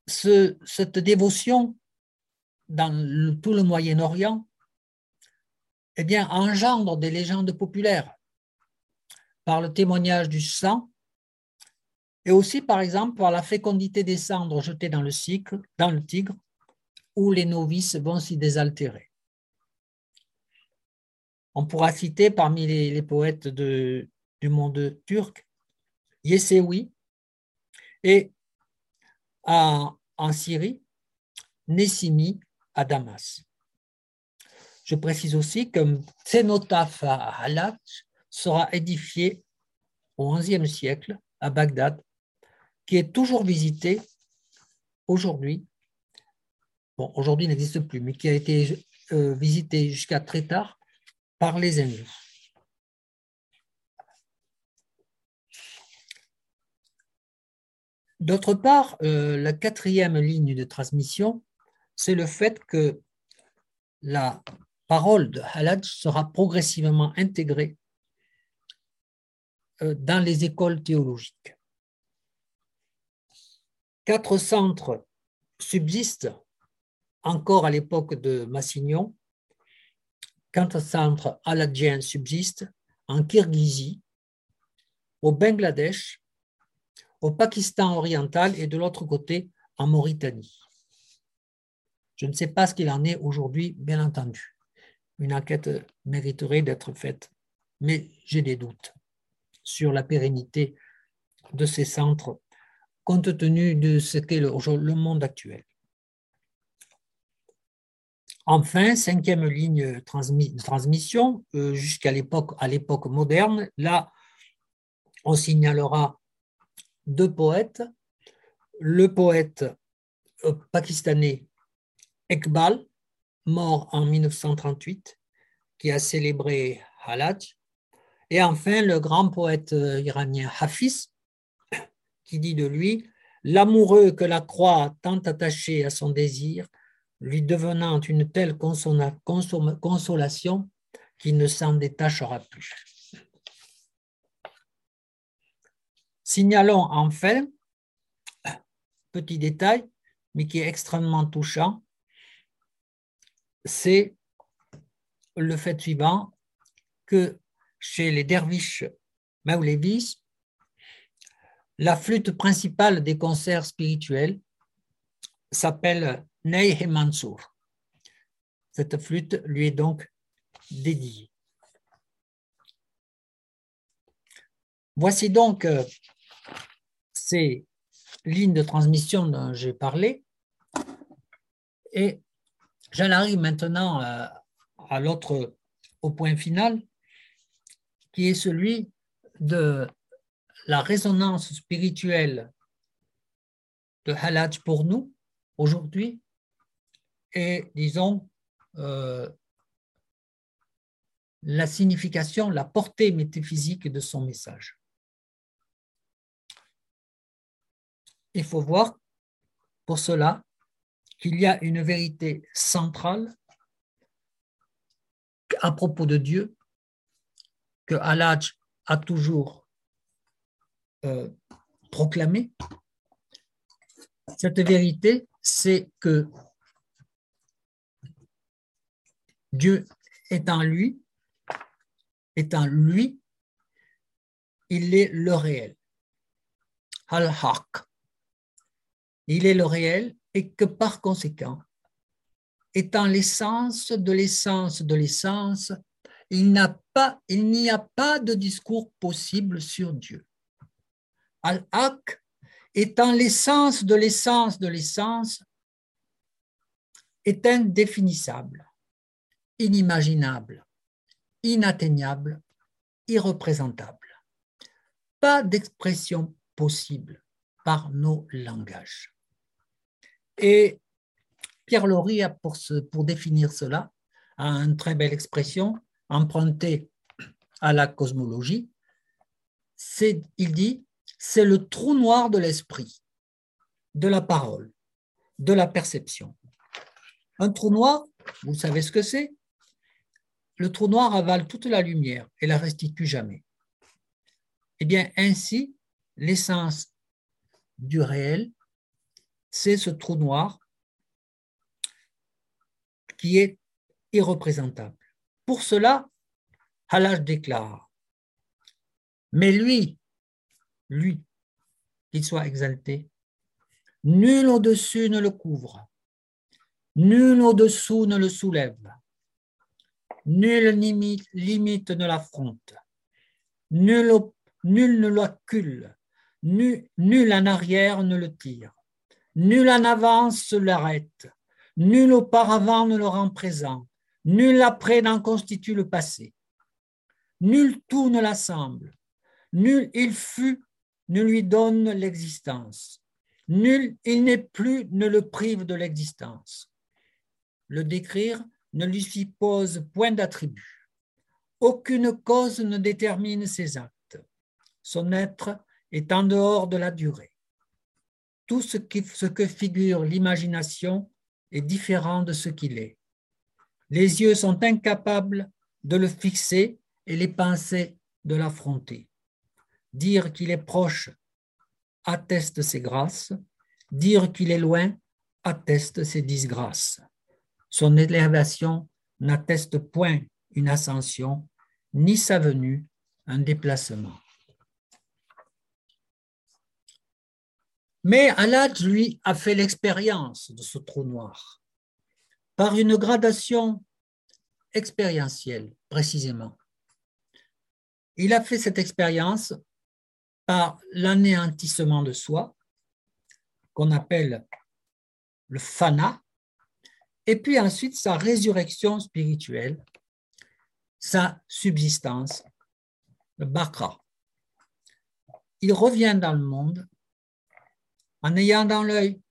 Cette dévotion dans tout le Moyen-Orient eh bien, engendre des légendes populaires par le témoignage du sang et aussi, par exemple, par la fécondité des cendres jetées dans le, cycle, dans le tigre, où les novices vont s'y désaltérer. On pourra citer parmi les, poètes du monde turc Yesewi et en, en Syrie, Nessimi à Damas. Je précise aussi que Tsenotaph à Halat sera édifié au XIe siècle à Bagdad, qui est toujours visité aujourd'hui. Bon, aujourd'hui n'existe plus, mais qui a été euh, visité jusqu'à très tard par les Hindous. D'autre part, euh, la quatrième ligne de transmission, c'est le fait que la parole de Halad sera progressivement intégrée euh, dans les écoles théologiques. Quatre centres subsistent encore à l'époque de Massignon. Quatre centres haladjiens subsistent en Kirghizie, au Bangladesh, au Pakistan oriental et de l'autre côté en Mauritanie. Je ne sais pas ce qu'il en est aujourd'hui, bien entendu. Une enquête mériterait d'être faite, mais j'ai des doutes sur la pérennité de ces centres compte tenu de ce qu'est le, monde actuel. Enfin, cinquième ligne de transmission, euh, jusqu'à l'époque, à l'époque moderne, là, on signalera deux poètes, le poète euh, pakistanais Ekbal, mort en 1938, qui a célébré Halaj, et enfin le grand poète euh, iranien Hafiz, qui dit de lui L'amoureux que la croix tant attaché à son désir, lui devenant une telle consolation qu'il ne s'en détachera plus. Signalons enfin, petit détail, mais qui est extrêmement touchant, c'est le fait suivant que chez les derviches maoulévis, la flûte principale des concerts spirituels s'appelle Ney. Cette flûte lui est donc dédiée. Voici donc euh, ces lignes de transmission dont j'ai parlé. Et j'en arrive maintenant à l'autre, au point final, qui est celui de la résonance spirituelle de Halaj pour nous aujourd'hui et, disons, euh, la signification, la portée métaphysique de son message. Il faut voir pour cela qu'il y a une vérité centrale à propos de Dieu que Allah a toujours euh, proclamé. Cette vérité, c'est que Dieu est en lui, est en lui, il est le réel. Al-Haq il est le réel et que par conséquent, étant l'essence de l'essence de l'essence, il n'y a pas de discours possible sur Dieu. Al-Haq, étant l'essence de l'essence de l'essence, est indéfinissable, inimaginable, inatteignable, irreprésentable. Pas d'expression possible par nos langages. Et Pierre Laurie a pour, pour définir cela a une très belle expression empruntée à la cosmologie. Il dit, c'est le trou noir de l'esprit, de la parole, de la perception. Un trou noir, vous savez ce que c'est? Le trou noir avale toute la lumière et la restitue jamais. Eh bien, ainsi, l'essence du réel, c'est ce trou noir qui est irreprésentable. Pour cela, Halaj déclare, mais lui, lui, qu'il soit exalté, nul au-dessus ne le couvre, nul au-dessous ne le soulève, nul limite, limite ne l'affronte, nul, nul ne l'accule, nul, nul en arrière ne le tire, nul en avance l'arrête, nul auparavant ne le rend présent, nul après n'en constitue le passé, nul tout ne l'assemble, nul il fut ne lui donne l'existence, nul il n'est plus ne le prive de l'existence. Le décrire ne lui suppose point d'attribut. Aucune cause ne détermine ses actes. Son être est en dehors de la durée. Tout ce, que figure l'imagination est différent de ce qu'il est. Les yeux sont incapables de le fixer et les pensées de l'affronter. Dire qu'il est proche atteste ses grâces, dire qu'il est loin atteste ses disgrâces. Son élévation n'atteste point une ascension, ni sa venue un déplacement. Mais Alad, lui, a fait l'expérience de ce trou noir par une gradation expérientielle, précisément. Il a fait cette expérience par l'anéantissement de soi, qu'on appelle le fana, et puis ensuite sa résurrection spirituelle, sa subsistance, le bakra. Il revient dans le monde en ayant dans l'œil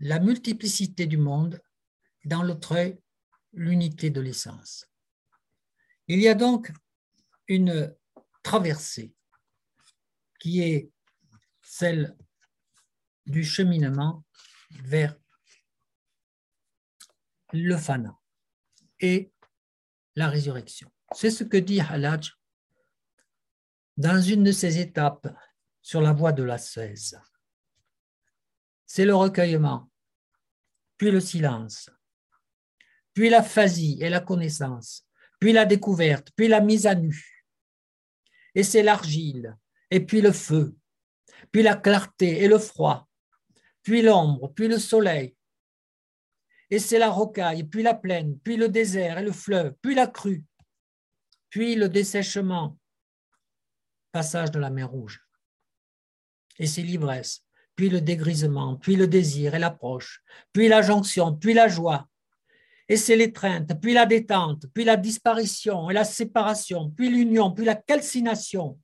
la multiplicité du monde, dans l'autre œil l'unité de l'essence. Il y a donc une traversée qui est celle du cheminement vers le fana et la résurrection. C'est ce que dit Halaj dans une de ses étapes sur la voie de la 16. C'est le recueillement, puis le silence, puis la phasie et la connaissance, puis la découverte, puis la mise à nu. Et c'est l'argile, et puis le feu, puis la clarté et le froid, puis l'ombre, puis le soleil. Et c'est la rocaille, puis la plaine, puis le désert et le fleuve, puis la crue, puis le dessèchement, passage de la mer Rouge et c'est l'ivresse, puis le dégrisement, puis le désir et l'approche, puis la jonction, puis la joie. Et c'est l'étreinte, puis la détente, puis la disparition et la séparation, puis l'union, puis la calcination.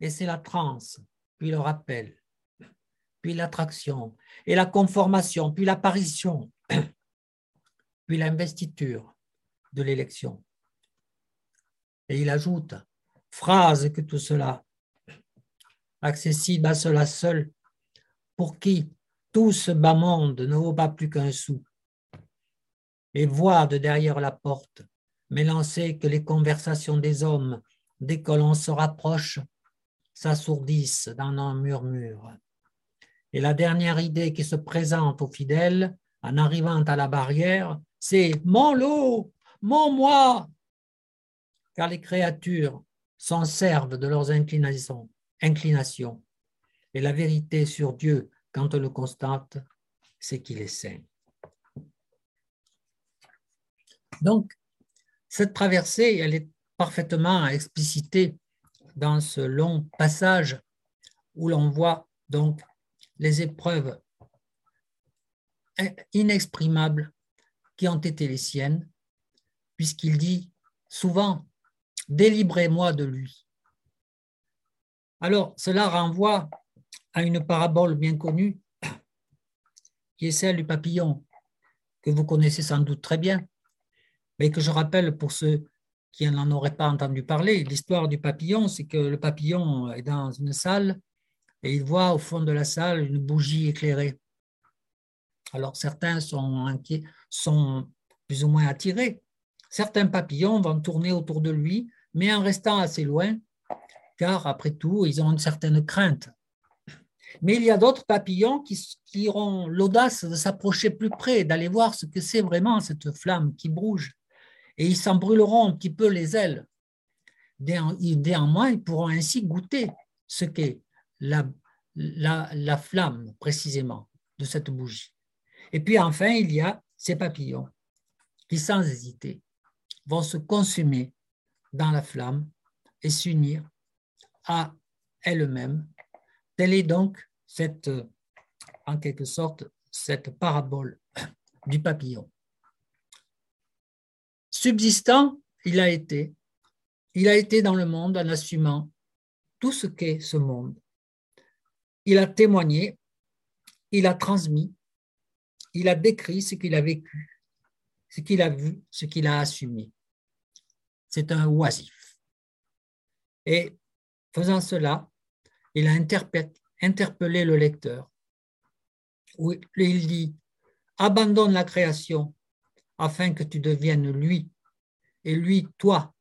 Et c'est la transe, puis le rappel, puis l'attraction et la conformation, puis l'apparition, puis l'investiture de l'élection. Et il ajoute, phrase que tout cela accessible à cela seul, pour qui tout ce bas monde ne vaut pas plus qu'un sou, et voir de derrière la porte, m'élancer que les conversations des hommes, dès que l'on se rapproche, s'assourdissent dans un murmure. Et la dernière idée qui se présente aux fidèles en arrivant à la barrière, c'est mon lot, mon moi, car les créatures s'en servent de leurs inclinations inclination. Et la vérité sur Dieu, quand on le constate, c'est qu'il est saint. Donc, cette traversée, elle est parfaitement explicitée dans ce long passage où l'on voit donc les épreuves inexprimables qui ont été les siennes, puisqu'il dit souvent, délivrez-moi de lui. Alors, cela renvoie à une parabole bien connue qui est celle du papillon, que vous connaissez sans doute très bien, mais que je rappelle pour ceux qui n'en auraient pas entendu parler. L'histoire du papillon, c'est que le papillon est dans une salle et il voit au fond de la salle une bougie éclairée. Alors certains sont sont plus ou moins attirés. Certains papillons vont tourner autour de lui, mais en restant assez loin, car après tout, ils ont une certaine crainte. Mais il y a d'autres papillons qui, auront l'audace de s'approcher plus près, d'aller voir ce que c'est vraiment cette flamme qui bouge et ils s'en brûleront un petit peu les ailes. Néanmoins, ils pourront ainsi goûter ce qu'est la, la, flamme précisément de cette bougie. Et puis enfin, il y a ces papillons qui, sans hésiter, vont se consumer dans la flamme et s'unir à elles-mêmes. Telle est donc cette, en quelque sorte, cette parabole du papillon. Subsistant, il a été. Il a été dans le monde en assumant tout ce qu'est ce monde. Il a témoigné, il a transmis, il a décrit ce qu'il a vécu, ce qu'il a vu, ce qu'il a assumé. C'est un oisif. Et faisant cela, il a interpellé le lecteur. Il dit, abandonne la création afin que tu deviennes lui et lui, toi,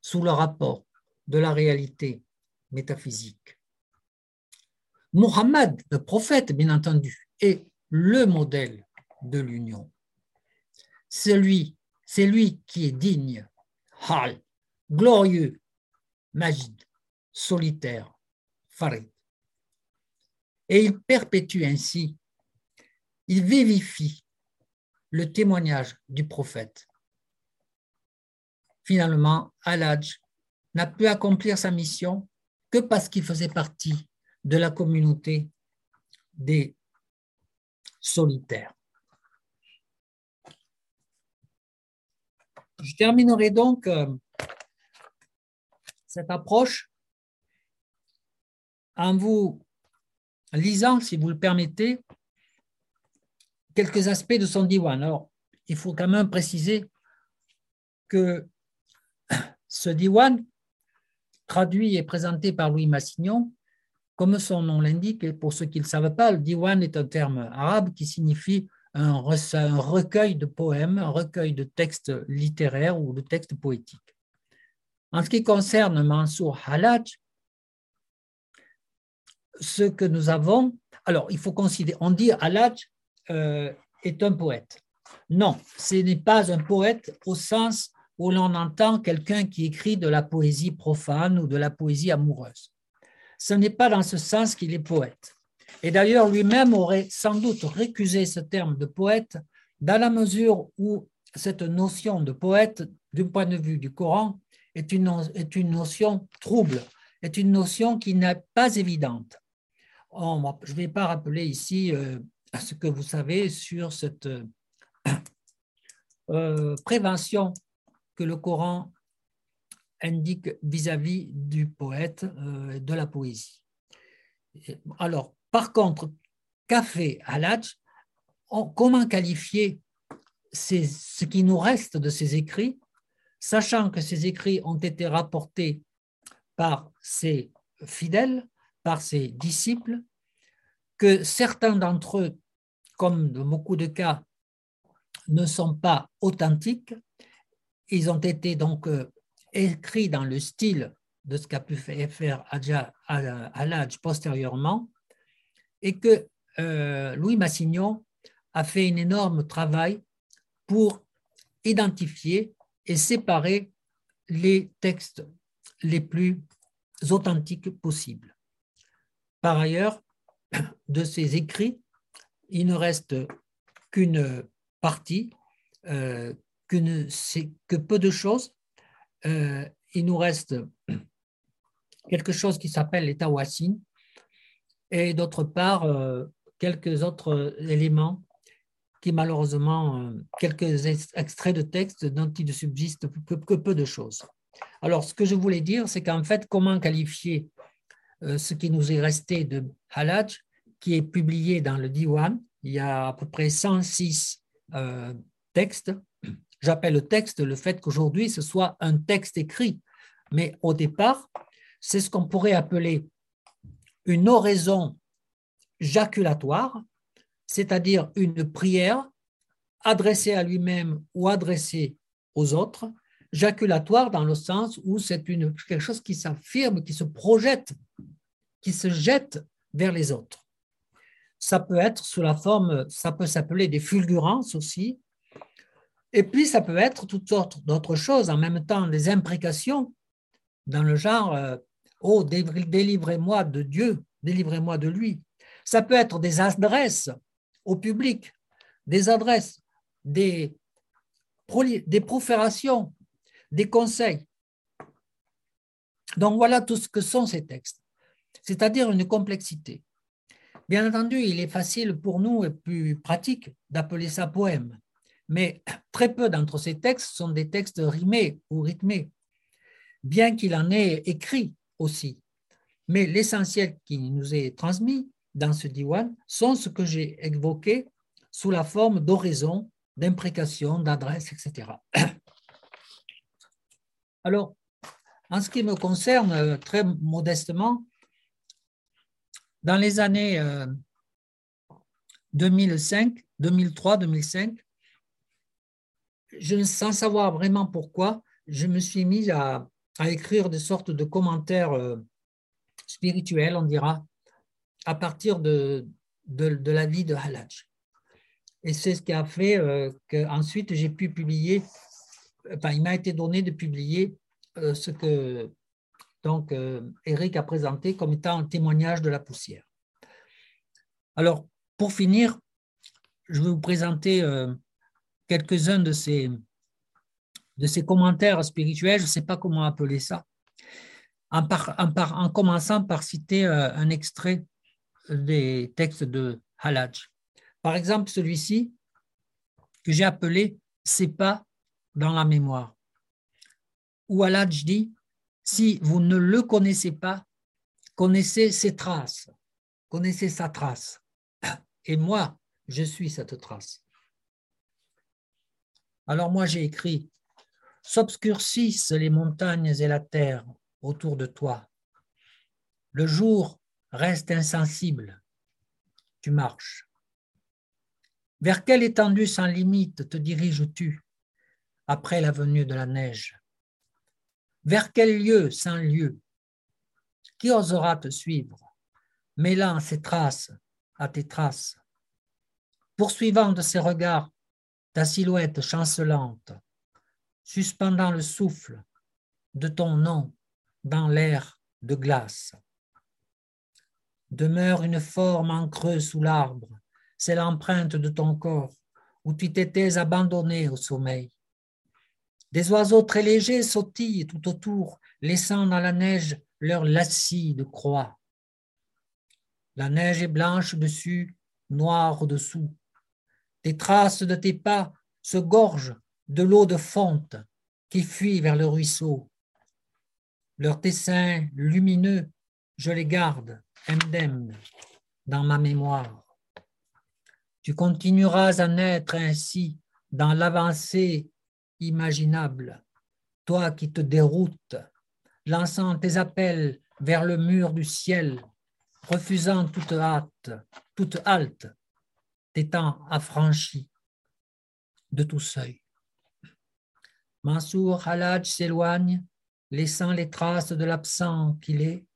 sous le rapport de la réalité métaphysique. Mohammed, le prophète, bien entendu, est le modèle de l'union. C'est lui, c'est lui qui est digne, hal, glorieux, majid, solitaire, farid. Et il perpétue ainsi, il vivifie le témoignage du prophète finalement, Al-Hajj n'a pu accomplir sa mission que parce qu'il faisait partie de la communauté des solitaires. Je terminerai donc euh, cette approche en vous lisant, si vous le permettez, quelques aspects de son diwan. Alors, il faut quand même préciser que ce diwan, traduit et présenté par Louis Massignon, comme son nom l'indique, et pour ceux qui ne le savent pas, le diwan est un terme arabe qui signifie un, recueil de poèmes, un recueil de textes littéraires ou de textes poétiques. En ce qui concerne Mansour Halaj, ce que nous avons, alors il faut considérer, on dit Halaj euh, est un poète. Non, ce n'est pas un poète au sens où l'on entend quelqu'un qui écrit de la poésie profane ou de la poésie amoureuse. Ce n'est pas dans ce sens qu'il est poète. Et d'ailleurs, lui-même aurait sans doute récusé ce terme de poète dans la mesure où cette notion de poète, du point de vue du Coran, est une, est une notion trouble, est une notion qui n'est pas évidente. Je ne vais pas rappeler ici euh, ce que vous savez sur cette euh, prévention que le Coran indique vis-à-vis du poète, euh, de la poésie. Alors, par contre, qu'a fait Halaj Comment qualifier ce qui nous reste de ses écrits, sachant que ces écrits ont été rapportés par ses fidèles, par ses disciples, que certains d'entre eux, comme dans beaucoup de cas, ne sont pas authentiques, ils ont été donc euh, écrits dans le style de ce qu'a pu faire Aladj postérieurement, et que euh, Louis Massignon a fait un énorme travail pour identifier et séparer les textes les plus authentiques possibles. Par ailleurs, de ces écrits, il ne reste qu'une partie euh, que, peu de choses. Euh, il nous reste quelque chose qui s'appelle l'état Wassin et d'autre part euh, quelques autres éléments qui malheureusement, quelques extraits de texte dont il ne subsiste que, peu de choses. Alors, ce que je voulais dire, c'est qu'en fait, comment qualifier ce qui nous est resté de Halaj, qui est publié dans le Diwan, il y a à peu près 106 euh, textes. J'appelle texte le fait qu'aujourd'hui ce soit un texte écrit, mais au départ, c'est ce qu'on pourrait appeler une oraison jaculatoire, c'est-à-dire une prière adressée à lui-même ou adressée aux autres, jaculatoire dans le sens où c'est quelque chose qui s'affirme, qui se projette, qui se jette vers les autres. Ça peut être sous la forme, ça peut s'appeler des fulgurances aussi, et puis ça peut être toutes sortes d'autres choses, en même temps des imprécations dans le genre euh, Oh, délivrez-moi de Dieu, délivrez-moi de lui. Ça peut être des adresses au public, des adresses, des, des proférations, des conseils. Donc voilà tout ce que sont ces textes, c'est-à-dire une complexité. Bien entendu, il est facile pour nous et plus pratique d'appeler ça poème, mais très peu d'entre ces textes sont des textes rimés ou rythmés, bien qu'il en ait écrit aussi. Mais l'essentiel qui nous est transmis dans ce diwan sont ce que j'ai évoqué sous la forme d'oraison, d'imprécation, d'adresse, etc. Alors, en ce qui me concerne, euh, très modestement, dans les années 2005, 2003, 2005, je, sans savoir vraiment pourquoi, je me suis mis à, écrire des sortes de commentaires euh, spirituels, on dira, à partir de, de, la vie de Halaj. Et c'est ce qui a fait euh, qu'ensuite j'ai pu publier il m'a été donné de publier euh, ce que donc euh, Eric a présenté comme étant un témoignage de la poussière. Alors, pour finir, je vais vous présenter euh, quelques-uns de ces, de ces commentaires spirituels, je ne sais pas comment appeler ça, en, en, commençant par citer un extrait des textes de Halaj. Par exemple, celui-ci, que j'ai appelé C'est pas dans la mémoire. Ou Allah dit, si vous ne le connaissez pas, connaissez ses traces, connaissez sa trace. Et moi, je suis cette trace. Alors moi, j'ai écrit, s'obscurcissent les montagnes et la terre autour de toi. Le jour reste insensible. Tu marches. Vers quelle étendue sans limite te diriges-tu après la venue de la neige? Vers quel lieu, sans lieu? Qui osera te suivre, mêlant ses traces à tes traces Poursuivant de ses regards ta silhouette chancelante, suspendant le souffle de ton nom dans l'air de glace. Demeure une forme en creux sous l'arbre, c'est l'empreinte de ton corps où tu t'étais abandonné au sommeil. Des oiseaux très légers sautillent tout autour, laissant dans la neige leur lacis de croix. La neige est blanche dessus, noire au-dessous. Des traces de tes pas se gorgent de l'eau de fonte qui fuit vers le ruisseau. Leurs dessins lumineux, je les garde indemnes dans ma mémoire. Tu continueras à naître ainsi dans l'avancée imaginable, toi qui te déroutes, lançant tes appels vers le mur du ciel, refusant toute hâte, toute halte, t'étant affranchi de tout seuil. Mansour Halaj s'éloigne, laissant les traces de l'absent qu'il est,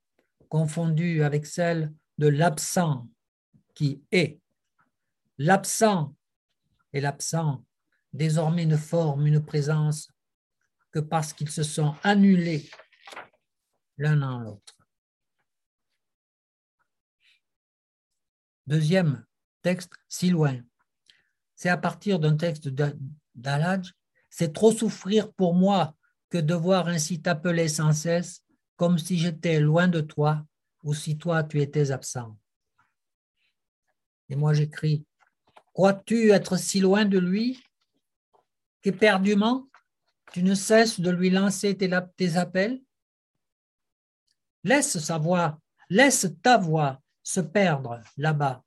confondu avec celles de l'absent qui est. L'absent et l'absent désormais ne forment une présence que parce qu'ils se sont annulés l'un en l'autre. Deuxième texte, si loin. C'est à partir d'un texte d'Aladj, c'est trop souffrir pour moi que de voir ainsi t'appeler sans cesse, comme si j'étais loin de toi ou si toi tu étais absent. Et moi j'écris, crois-tu être si loin de lui qu'éperdument tu ne cesses de lui lancer tes, appels Laisse sa voix, laisse ta voix se perdre là-bas.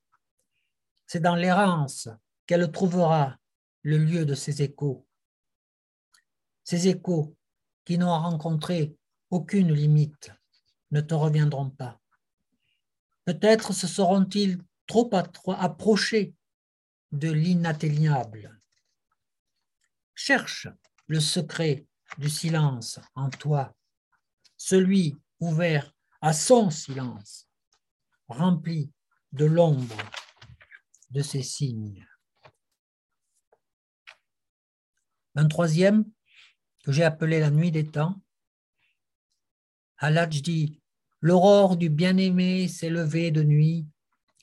c'est dans l'errance qu'elle trouvera le lieu de ses échos. Ces échos qui n'ont rencontré aucune limite ne te reviendront pas. Peut-être se seront-ils trop approchés de l'inatteignable. Cherche le secret du silence en toi, celui ouvert à son silence, rempli de l'ombre de ses signes. Un troisième, que j'ai appelé la nuit des temps, Haladj dit L'aurore du bien-aimé s'est levée de nuit,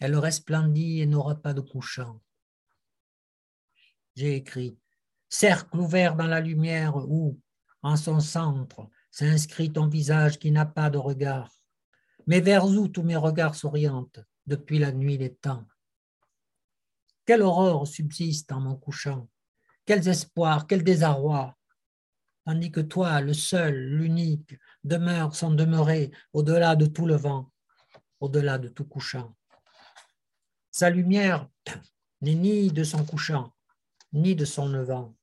elle resplendit et n'aura pas de couchant. J'ai écrit Cercle ouvert dans la lumière où, en son centre, s'inscrit ton visage qui n'a pas de regard. Mais vers où tous mes regards s'orientent depuis la nuit des temps Quelle aurore subsiste en mon couchant Quels espoirs, quel désarroi Tandis que toi, le seul, l'unique, demeure sans demeurer au-delà de tout le vent, au-delà de tout couchant. Sa lumière n'est ni de son couchant, ni de son levant.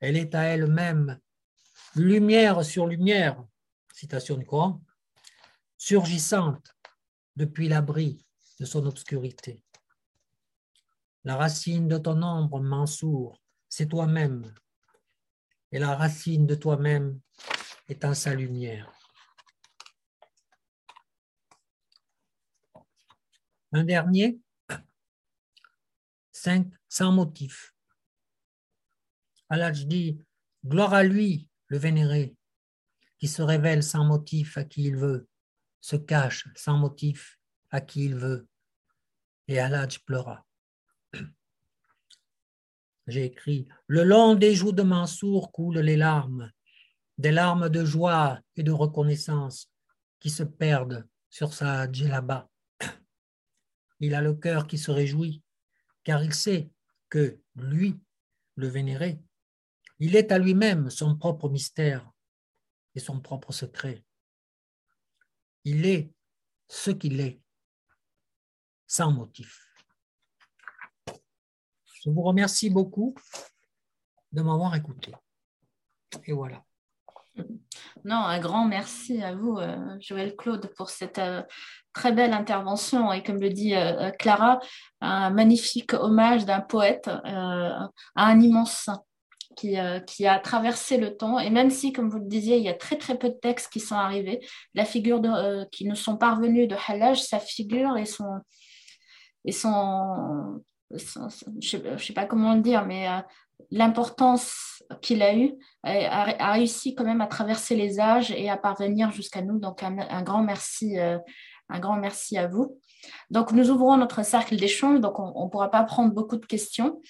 Elle est à elle-même lumière sur lumière, citation du Coran, surgissante depuis l'abri de son obscurité. La racine de ton ombre, Mansour, c'est toi-même, et la racine de toi-même est en sa lumière. Un dernier, cinq, sans motif. Allah dit Gloire à lui, le vénéré, qui se révèle sans motif à qui il veut, se cache sans motif à qui il veut. Et Allah pleura. J'ai écrit Le long des joues de Mansour coulent les larmes, des larmes de joie et de reconnaissance qui se perdent sur sa djellaba. Il a le cœur qui se réjouit, car il sait que lui, le vénéré, il est à lui-même son propre mystère et son propre secret. Il est ce qu'il est, sans motif. Je vous remercie beaucoup de m'avoir écouté. Et voilà. Non, un grand merci à vous, euh, Joël Claude, pour cette euh, très belle intervention et comme le dit euh, Clara, un magnifique hommage d'un poète à un immense saint. Qui, qui, a traversé le temps. Et même si, comme vous le disiez, il y a très très peu de textes qui sont arrivés, la figure de, qui nous sont parvenus de Hallaj, sa figure et son, et son, je ne sais, pas comment le dire, mais l'importance qu'il a eue a, réussi quand même à traverser les âges et à parvenir jusqu'à nous. Donc un, grand merci, euh, un grand merci à vous. Donc nous ouvrons notre cercle d'échange, donc on ne pourra pas prendre beaucoup de questions,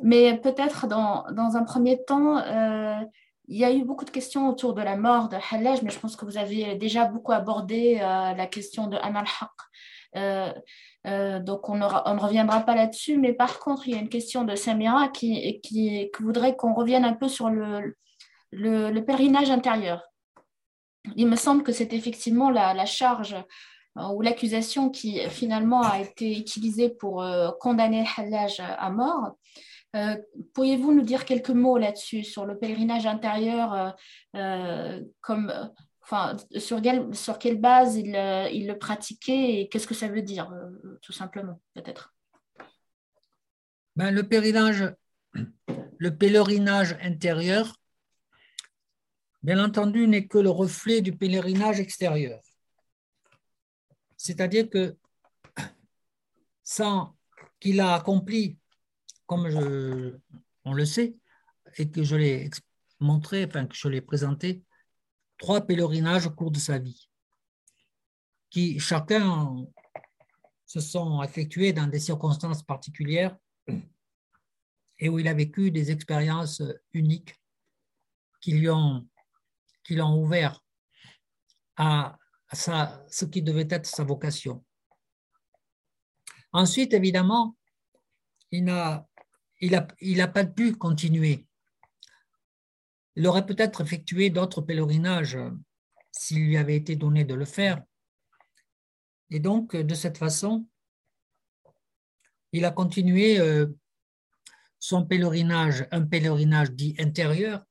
mais peut-être dans, dans, un premier temps, euh, il y a eu beaucoup de questions autour de la mort de Hallaj, mais je pense que vous avez déjà beaucoup abordé euh, la question de Amal Haq. Euh, donc, on, ne reviendra pas là-dessus. Mais par contre, il y a une question de Samira qui, qui, voudrait qu'on revienne un peu sur le, le, pèlerinage intérieur. Il me semble que c'est effectivement la, charge ou l'accusation qui finalement a été utilisée pour euh, condamner Hallaj à mort. Pourriez-vous nous dire quelques mots là-dessus, sur le pèlerinage intérieur, comme enfin, sur, quelle, sur quelle base il, euh, il le pratiquait et qu'est-ce que ça veut dire, euh, tout simplement, peut-être? Ben, le, pèlerinage, le pèlerinage intérieur, bien entendu, n'est que le reflet du pèlerinage extérieur. C'est-à-dire que sans qu'il a accompli, comme on le sait, et que je l'ai montré, enfin que je l'ai présenté, trois pèlerinages au cours de sa vie, qui chacun se sont effectués dans des circonstances particulières et où il a vécu des expériences uniques qui qui l'ont ouvert à, ce qui devait être sa vocation. Ensuite, évidemment, il n'a il a, il pas pu continuer il aurait peut-être effectué d'autres pèlerinages s'il lui avait été donné de le faire. Et donc, de cette façon, il a continué euh, son pèlerinage, un pèlerinage dit intérieur,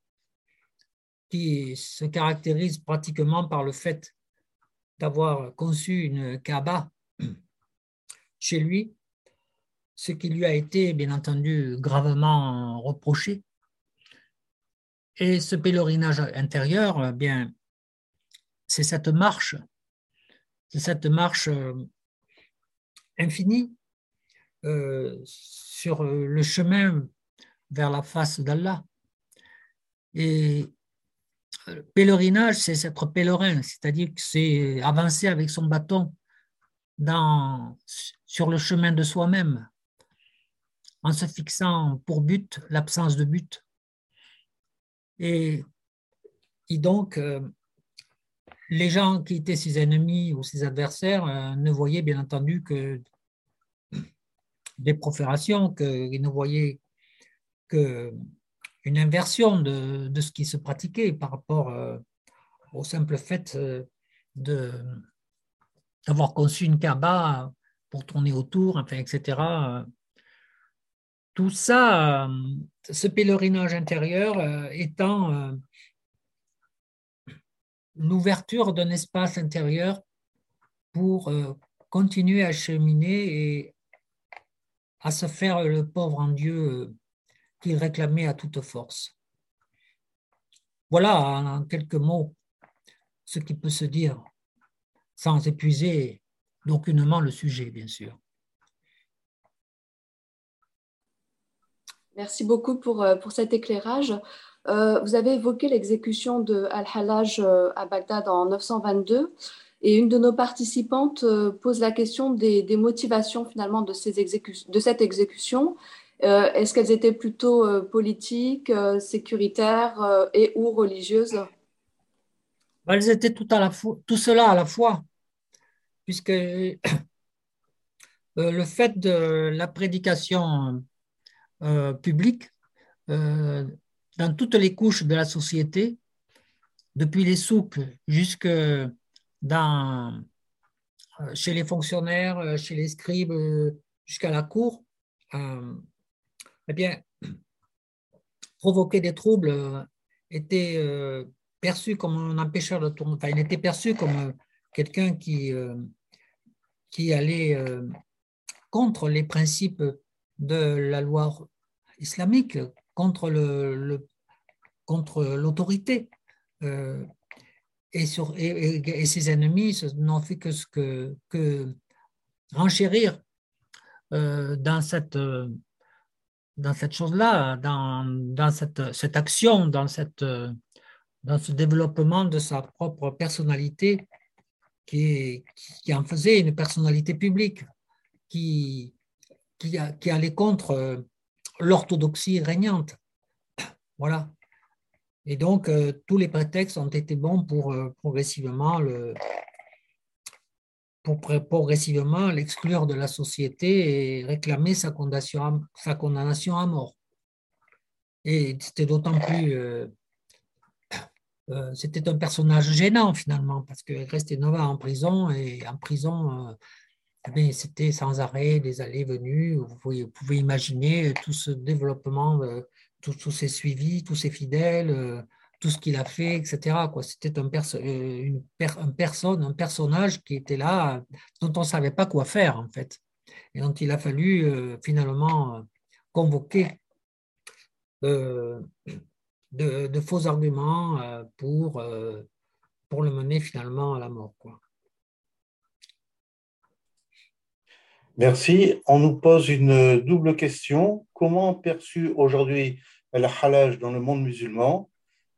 qui se caractérise pratiquement par le fait d'avoir conçu une Kaaba chez lui, ce qui lui a été bien entendu gravement reproché. Et ce pèlerinage intérieur, eh bien, c'est cette marche, cette marche euh, infinie euh, sur le chemin vers la face d'Allah. Et euh, pèlerinage, c'est être pèlerin, c'est-à-dire que c'est avancer avec son bâton dans, sur le chemin de soi-même, en se fixant pour but l'absence de but. Et, donc, euh, les gens qui étaient ses ennemis ou ses adversaires euh, ne voyaient bien entendu que des proférations, qu'ils ne voyaient que une inversion de, de, ce qui se pratiquait par rapport euh, au simple fait euh, d'avoir conçu une Kaaba pour tourner autour, enfin, etc. Tout ça, euh, ce pèlerinage intérieur étant l'ouverture d'un espace intérieur pour continuer à cheminer et à se faire le pauvre en Dieu qu'il réclamait à toute force. Voilà en quelques mots ce qui peut se dire sans épuiser d'aucunement le sujet, bien sûr. Merci beaucoup pour, euh, pour cet éclairage. Euh, vous avez évoqué l'exécution de Al-Halaj euh, à Bagdad en 922 et une de nos participantes pose la question des, motivations finalement de, ces de cette exécution euh, est-ce qu'elles étaient plutôt euh, politiques, euh, sécuritaires et ou religieuses? Bah, Elles étaient tout, à la tout cela à la fois, puisque le fait de la prédication publique dans toutes les couches de la société, depuis les souks jusque dans, chez les fonctionnaires, chez les scribes, jusqu'à la cour, eh bien, provoquer des troubles euh, était euh, perçu comme un empêcheur de tourner. Il était perçu comme euh, quelqu'un qui, allait contre les principes de la loi islamique, contre l'autorité. et, et, ses ennemis n'ont fait que, que, que renchérir dans cette dans cette chose-là, dans, cette, action, dans, ce développement de sa propre personnalité qui, en faisait une personnalité publique, qui, allait contre l'orthodoxie régnante. Voilà. Et donc, euh, tous les prétextes ont été bons pour euh, progressivement le, pour progressivement l'exclure de la société et réclamer sa condamnation à, mort. Et c'était d'autant plus... Euh, euh, c'était un personnage gênant finalement, parce que Nova en prison, et en prison, euh, eh c'était sans arrêt des allées-venues. Vous, vous, pouvez imaginer tout ce développement, tous ces suivis, tous ces fidèles tout ce qu'il a fait, etc. C'était un, euh, une un personne, un personnage qui était là, dont on ne savait pas quoi faire, en fait. Et dont il a fallu euh, finalement euh, convoquer de, faux arguments pour, pour le mener finalement à la mort. Merci. On nous pose une double question. Comment perçu aujourd'hui le halage dans le monde musulman?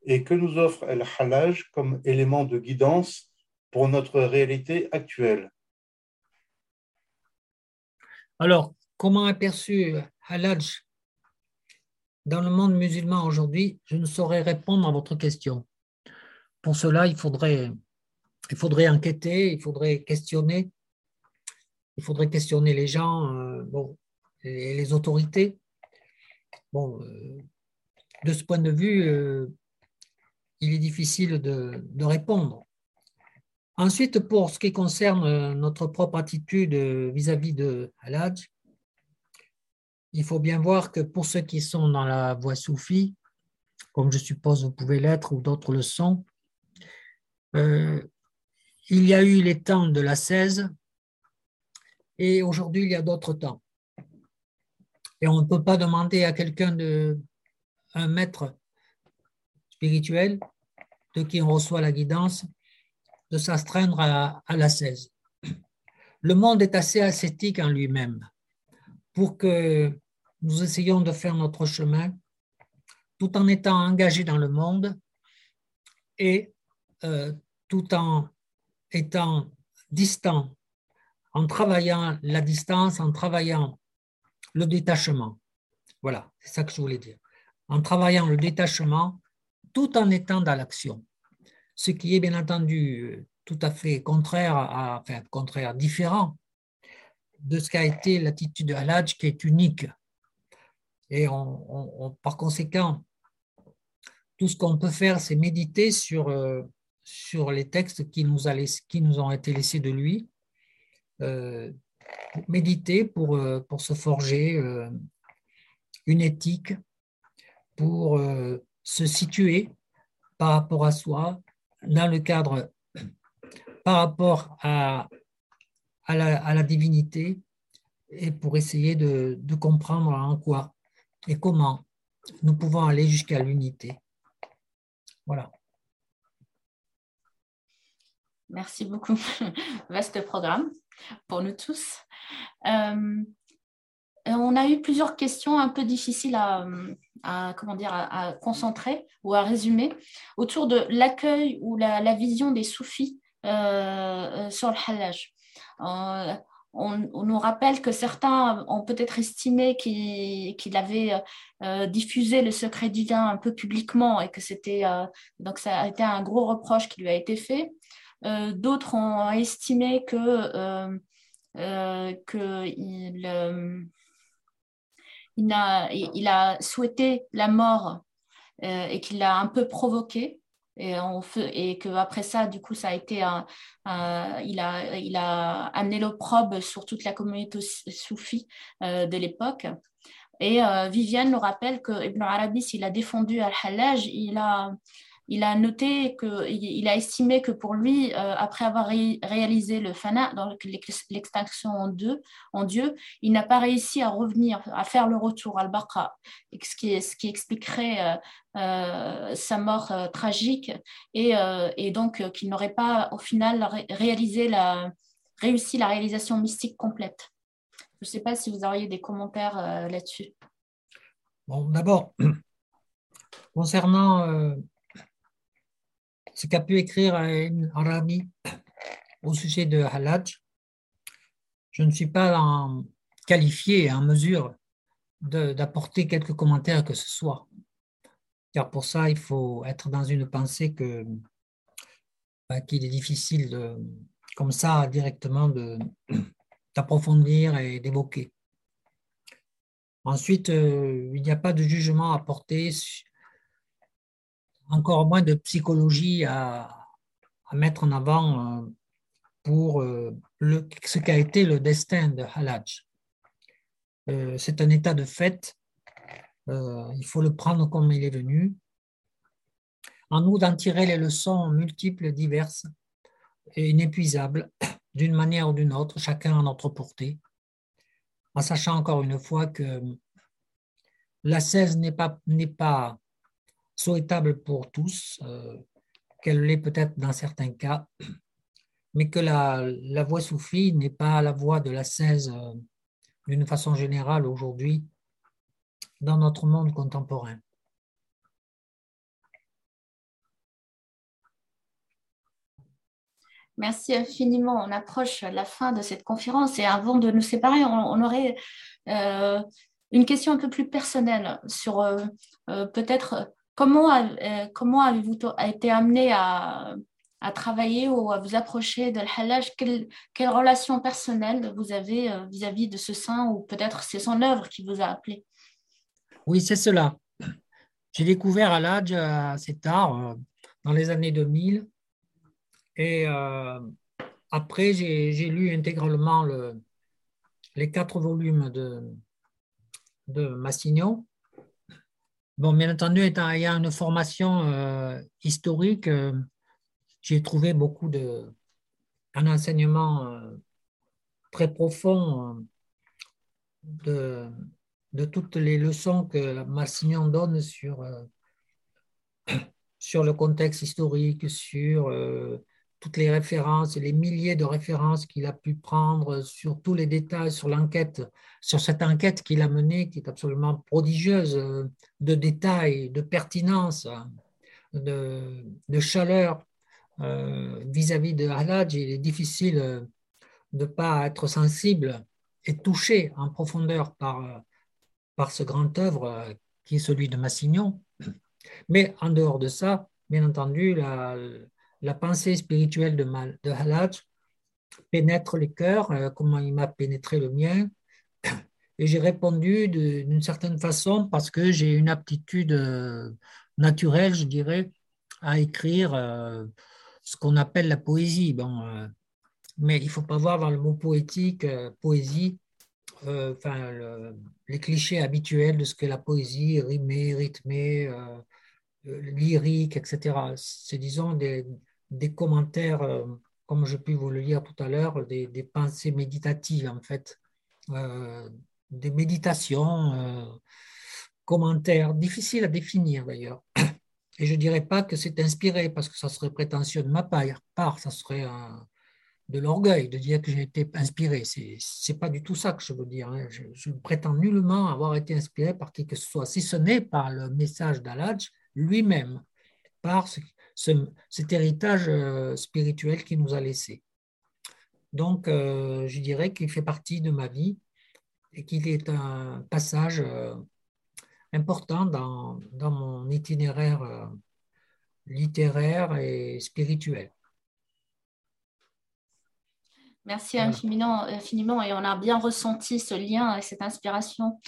Et que nous offre El Halaj comme élément de guidance pour notre réalité actuelle Alors, comment est perçu Halaj dans le monde musulman aujourd'hui? Je ne saurais répondre à votre question. Pour cela, il faudrait, il faudrait enquêter, il faudrait questionner, il faudrait questionner les gens, euh, bon, et les autorités. Bon, euh, de ce point de vue, euh, il est difficile de, répondre. Ensuite, pour ce qui concerne notre propre attitude vis-à-vis de Haladj, il faut bien voir que pour ceux qui sont dans la voie soufie, comme je suppose vous pouvez l'être ou d'autres le sont, euh, il y a eu les temps de la 16 et aujourd'hui il y a d'autres temps. Et on ne peut pas demander à quelqu'un de un maître spirituel de qui on reçoit la guidance de s'astreindre à, à la 16. Le monde est assez ascétique en lui-même pour que nous essayons de faire notre chemin tout en étant engagés dans le monde et euh, tout en étant distant, en travaillant la distance, en travaillant le détachement. Voilà, c'est ça que je voulais dire. En travaillant le détachement tout en étant dans l'action. Ce qui est bien entendu tout à fait contraire, à, enfin contraire, différent de ce qu'a été l'attitude de Haladj qui est unique. Et par conséquent, tout ce qu'on peut faire, c'est méditer sur, euh, sur les textes qui nous, a qui nous ont été laissés de lui, euh, méditer pour, euh, pour se forger une éthique, pour se situer par rapport à soi, dans le cadre par rapport à, à, la, divinité, et pour essayer de, de comprendre en quoi et comment nous pouvons aller jusqu'à l'unité. Voilà. Merci beaucoup. Vaste programme pour nous tous. Euh, on a eu plusieurs questions un peu difficiles à, comment dire, à, concentrer ou à résumer autour de l'accueil ou la, vision des soufis euh, euh, sur le halaj. On, nous rappelle que certains ont peut-être estimé qu'il avait diffusé le secret divin un peu publiquement et que c'était donc ça a été un gros reproche qui lui a été fait. Euh, d'autres ont estimé que, euh, euh, il, a, souhaité la mort et qu'il l'a un peu provoqué. Et, on ça, du coup, ça a été il, a, il a amené l'opprobre sur toute la communauté soufie de l'époque. Et Viviane nous rappelle que Ibn Arabi, s'il a défendu Al-Hallaj, il a, il a noté que, il a estimé que pour lui, euh, après avoir réalisé le fana, dans l'extinction en, en Dieu, il n'a pas réussi à revenir, à faire le retour al baqa ce qui, expliquerait euh, euh, sa mort tragique et, et donc qu'il n'aurait pas au final réalisé la, réussi la réalisation mystique complète. Je ne sais pas si vous auriez des commentaires là-dessus. Bon, d'abord, concernant ce qu'a pu écrire un Arabi au sujet de Halaj, je ne suis pas en, qualifié en mesure d'apporter quelques commentaires que ce soit. Car pour ça, il faut être dans une pensée que ben, qu'il est difficile comme ça directement d'approfondir et d'évoquer. Ensuite, euh, il n'y a pas de jugement à porter encore moins de psychologie à, mettre en avant euh, pour euh, ce qu'a été le destin de Halaj. Euh, c'est un état de fait, il faut le prendre comme il est venu. En nous d'en tirer les leçons multiples, diverses et inépuisables, d'une manière ou d'une autre, chacun à notre portée, en sachant encore une fois que la 16 n'est pas, n'est pas souhaitable pour tous, euh, qu'elle l'est peut-être dans certains cas, mais que la, la voie soufie n'est pas la voie de la 16 euh, d'une façon générale aujourd'hui dans notre monde contemporain. Merci infiniment. On approche la fin de cette conférence et avant de nous séparer, on, aurait euh, une question un peu plus personnelle sur peut-être Comment, euh, comment avez-vous été amené à, travailler ou à vous approcher de l'halaj? Quelle, relation personnelle vous avez euh, vis-à-vis de ce saint ou peut-être c'est son œuvre qui vous a appelé? Oui, c'est cela. J'ai découvert Halaj assez tard, euh, dans les années 2000. Et après, j'ai lu intégralement le, les quatre volumes de, de Massignon. Bon, bien entendu, étant ayant une formation euh, historique, euh, j'ai trouvé beaucoup de, un enseignement euh, très profond de, de, toutes les leçons que Massignon donne sur, sur le contexte historique, sur toutes les références les milliers de références qu'il a pu prendre sur tous les détails, sur l'enquête, sur cette enquête qu'il a menée, qui est absolument prodigieuse euh, de détails, de pertinence, de, de chaleur euh, vis-à-vis de Halaj. Il est difficile euh, de ne pas être sensible et touché en profondeur par, par ce grand œuvre qui est celui de Massignon. Mais en dehors de ça, bien entendu, la, la pensée spirituelle de, de Halaj pénètre les cœurs, euh, comment il m'a pénétré le mien. Et j'ai répondu d'une certaine façon parce que j'ai une aptitude euh, naturelle, je dirais, à écrire euh, ce qu'on appelle la poésie. Bon, mais il ne faut pas voir dans le mot poétique, poésie, enfin, les clichés habituels de ce qu'est la poésie, rimée, rythmée, lyrique, etc. C'est, disons, des, des commentaires, euh, comme je puis vous le lire tout à l'heure, des, pensées méditatives en fait, euh, des méditations, euh, commentaires, difficiles à définir d'ailleurs. Et je ne dirais pas que c'est inspiré parce que ça serait prétentieux de ma part, ça serait de l'orgueil de dire que j'ai été inspiré. Ce n'est pas du tout ça que je veux dire. Hein. Je, ne prétends nullement avoir été inspiré par qui que ce soit, si ce n'est par le message d'Aladj lui-même, par ce, cet héritage euh, spirituel qu'il nous a laissé. Donc, euh, je dirais qu'il fait partie de ma vie et qu'il est un passage euh, important dans, dans, mon itinéraire littéraire et spirituel. Merci infiniment, infiniment, et on a bien ressenti ce lien et cette inspiration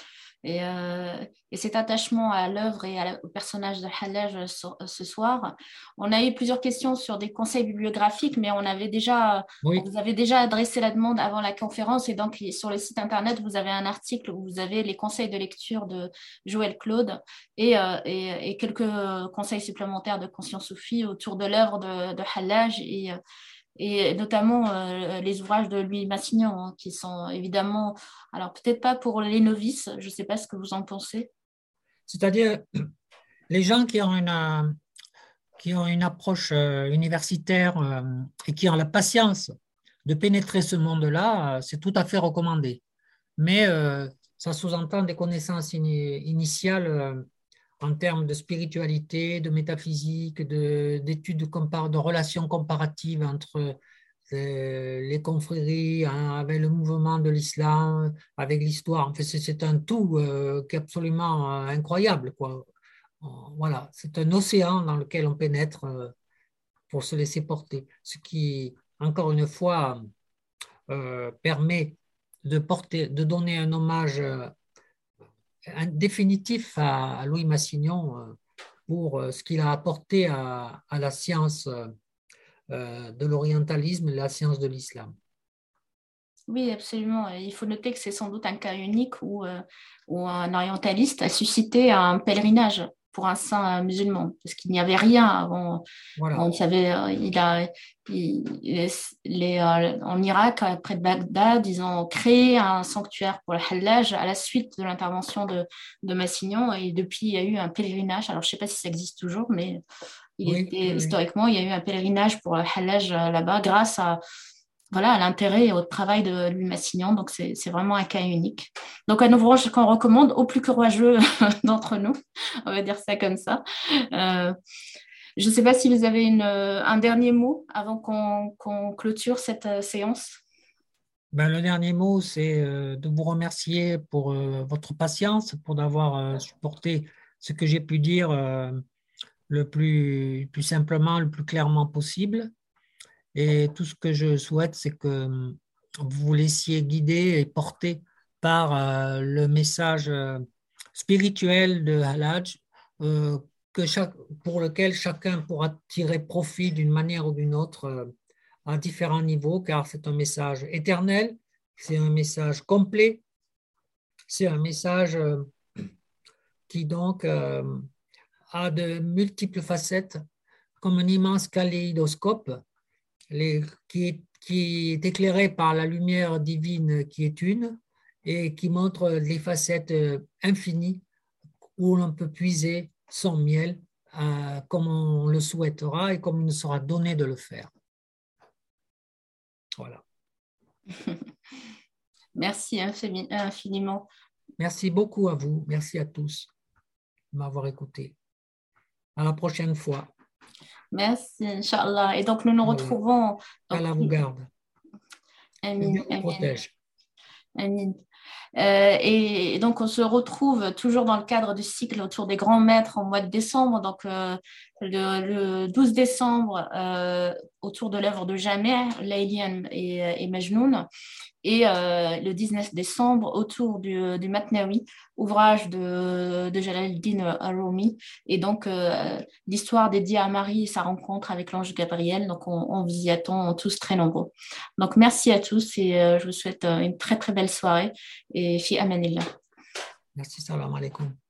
euh, et, cet attachement à l'œuvre et au personnage de Hallaj ce, soir. On a eu plusieurs questions sur des conseils bibliographiques, mais on avait déjà, vous avez déjà adressé la demande avant la conférence. Et donc, sur le site internet, vous avez un article où vous avez les conseils de lecture de Joël Claude et, euh, et, quelques conseils supplémentaires de Conscience Sophie autour de l'œuvre de, de et euh, et notamment euh, les ouvrages de Louis Massignon, hein, qui sont évidemment, alors peut-être pas pour les novices, je ne sais pas ce que vous en pensez. C'est-à-dire les gens qui ont une, qui ont une approche euh, universitaire euh, et qui ont la patience de pénétrer ce monde-là, c'est tout à fait recommandé. Mais ça sous-entend des connaissances initiales en termes de spiritualité, de métaphysique, d'études de, de, relations comparatives entre euh, les confréries, hein, avec le mouvement de l'islam, avec l'histoire. En fait, c'est un tout euh, qui est absolument euh, incroyable. Voilà, c'est un océan dans lequel on pénètre pour se laisser porter, ce qui, encore une fois, permet de, porter, de donner un hommage définitif à, Louis Massignon euh, pour euh, ce qu'il a apporté à, la science euh, de l'orientalisme et la science de l'islam. Oui, absolument. Il faut noter que c'est sans doute un cas unique où, où un orientaliste a suscité un pèlerinage pour un saint musulman, parce qu'il n'y avait rien avant. On savait, euh, il a, les, euh, en Irak, près de Bagdad, ils ont créé un sanctuaire pour le Hallaj à la suite de l'intervention de, de, Massignon, et depuis, il y a eu un pèlerinage. Alors, je ne sais pas si ça existe toujours, mais il était, historiquement, il y a eu un pèlerinage pour le Hallaj euh, là-bas grâce à voilà, l'intérêt et au travail de Louis Massignon. Donc, c'est vraiment un cas unique. Donc, un ouvrage qu'on recommande au plus courageux d'entre nous, on va dire ça comme ça. Euh, je ne sais pas si vous avez une, un dernier mot avant qu'on clôture cette euh, séance. Ben, le dernier mot, c'est euh, de vous remercier pour votre patience, pour d'avoir supporté ce que j'ai pu dire le plus, plus simplement, le plus clairement possible. Et tout ce que je souhaite, c'est que hum, vous vous laissiez guider et porter par euh, le message euh, spirituel de Halaj, euh, que pour lequel chacun pourra tirer profit d'une manière ou d'une autre à différents niveaux, car c'est un message éternel, c'est un message complet, c'est un message qui donc a de multiples facettes, comme un immense kaléidoscope les, qui, est, qui est éclairé par la lumière divine qui est une et qui montre les facettes euh, infinies où l'on peut puiser son miel euh, comme on le souhaitera et comme il nous sera donné de le faire. Voilà. Merci infiniment. Merci beaucoup à vous. Merci à tous de m'avoir écouté. À la prochaine fois. Merci, Inch'Allah. Et donc, nous nous retrouvons. Allah vous garde. Amin. Protège. Amin. Euh, et, donc, on se retrouve toujours dans le cadre du cycle autour des grands maîtres en mois de décembre. Donc, euh, le, 12 décembre, euh, autour de l'œuvre de Jameh, Laylian et, et Majnoun et euh, le 19 décembre autour du, du Matnawi, ouvrage de, de Jalaluddin Rumi, et donc euh, l'histoire dédiée à Marie et sa rencontre avec l'ange Gabriel. Donc on, vous y attend tous très nombreux. Donc merci à tous et euh, je vous souhaite une très très belle soirée et fi amanillah. Merci, salam alaikum.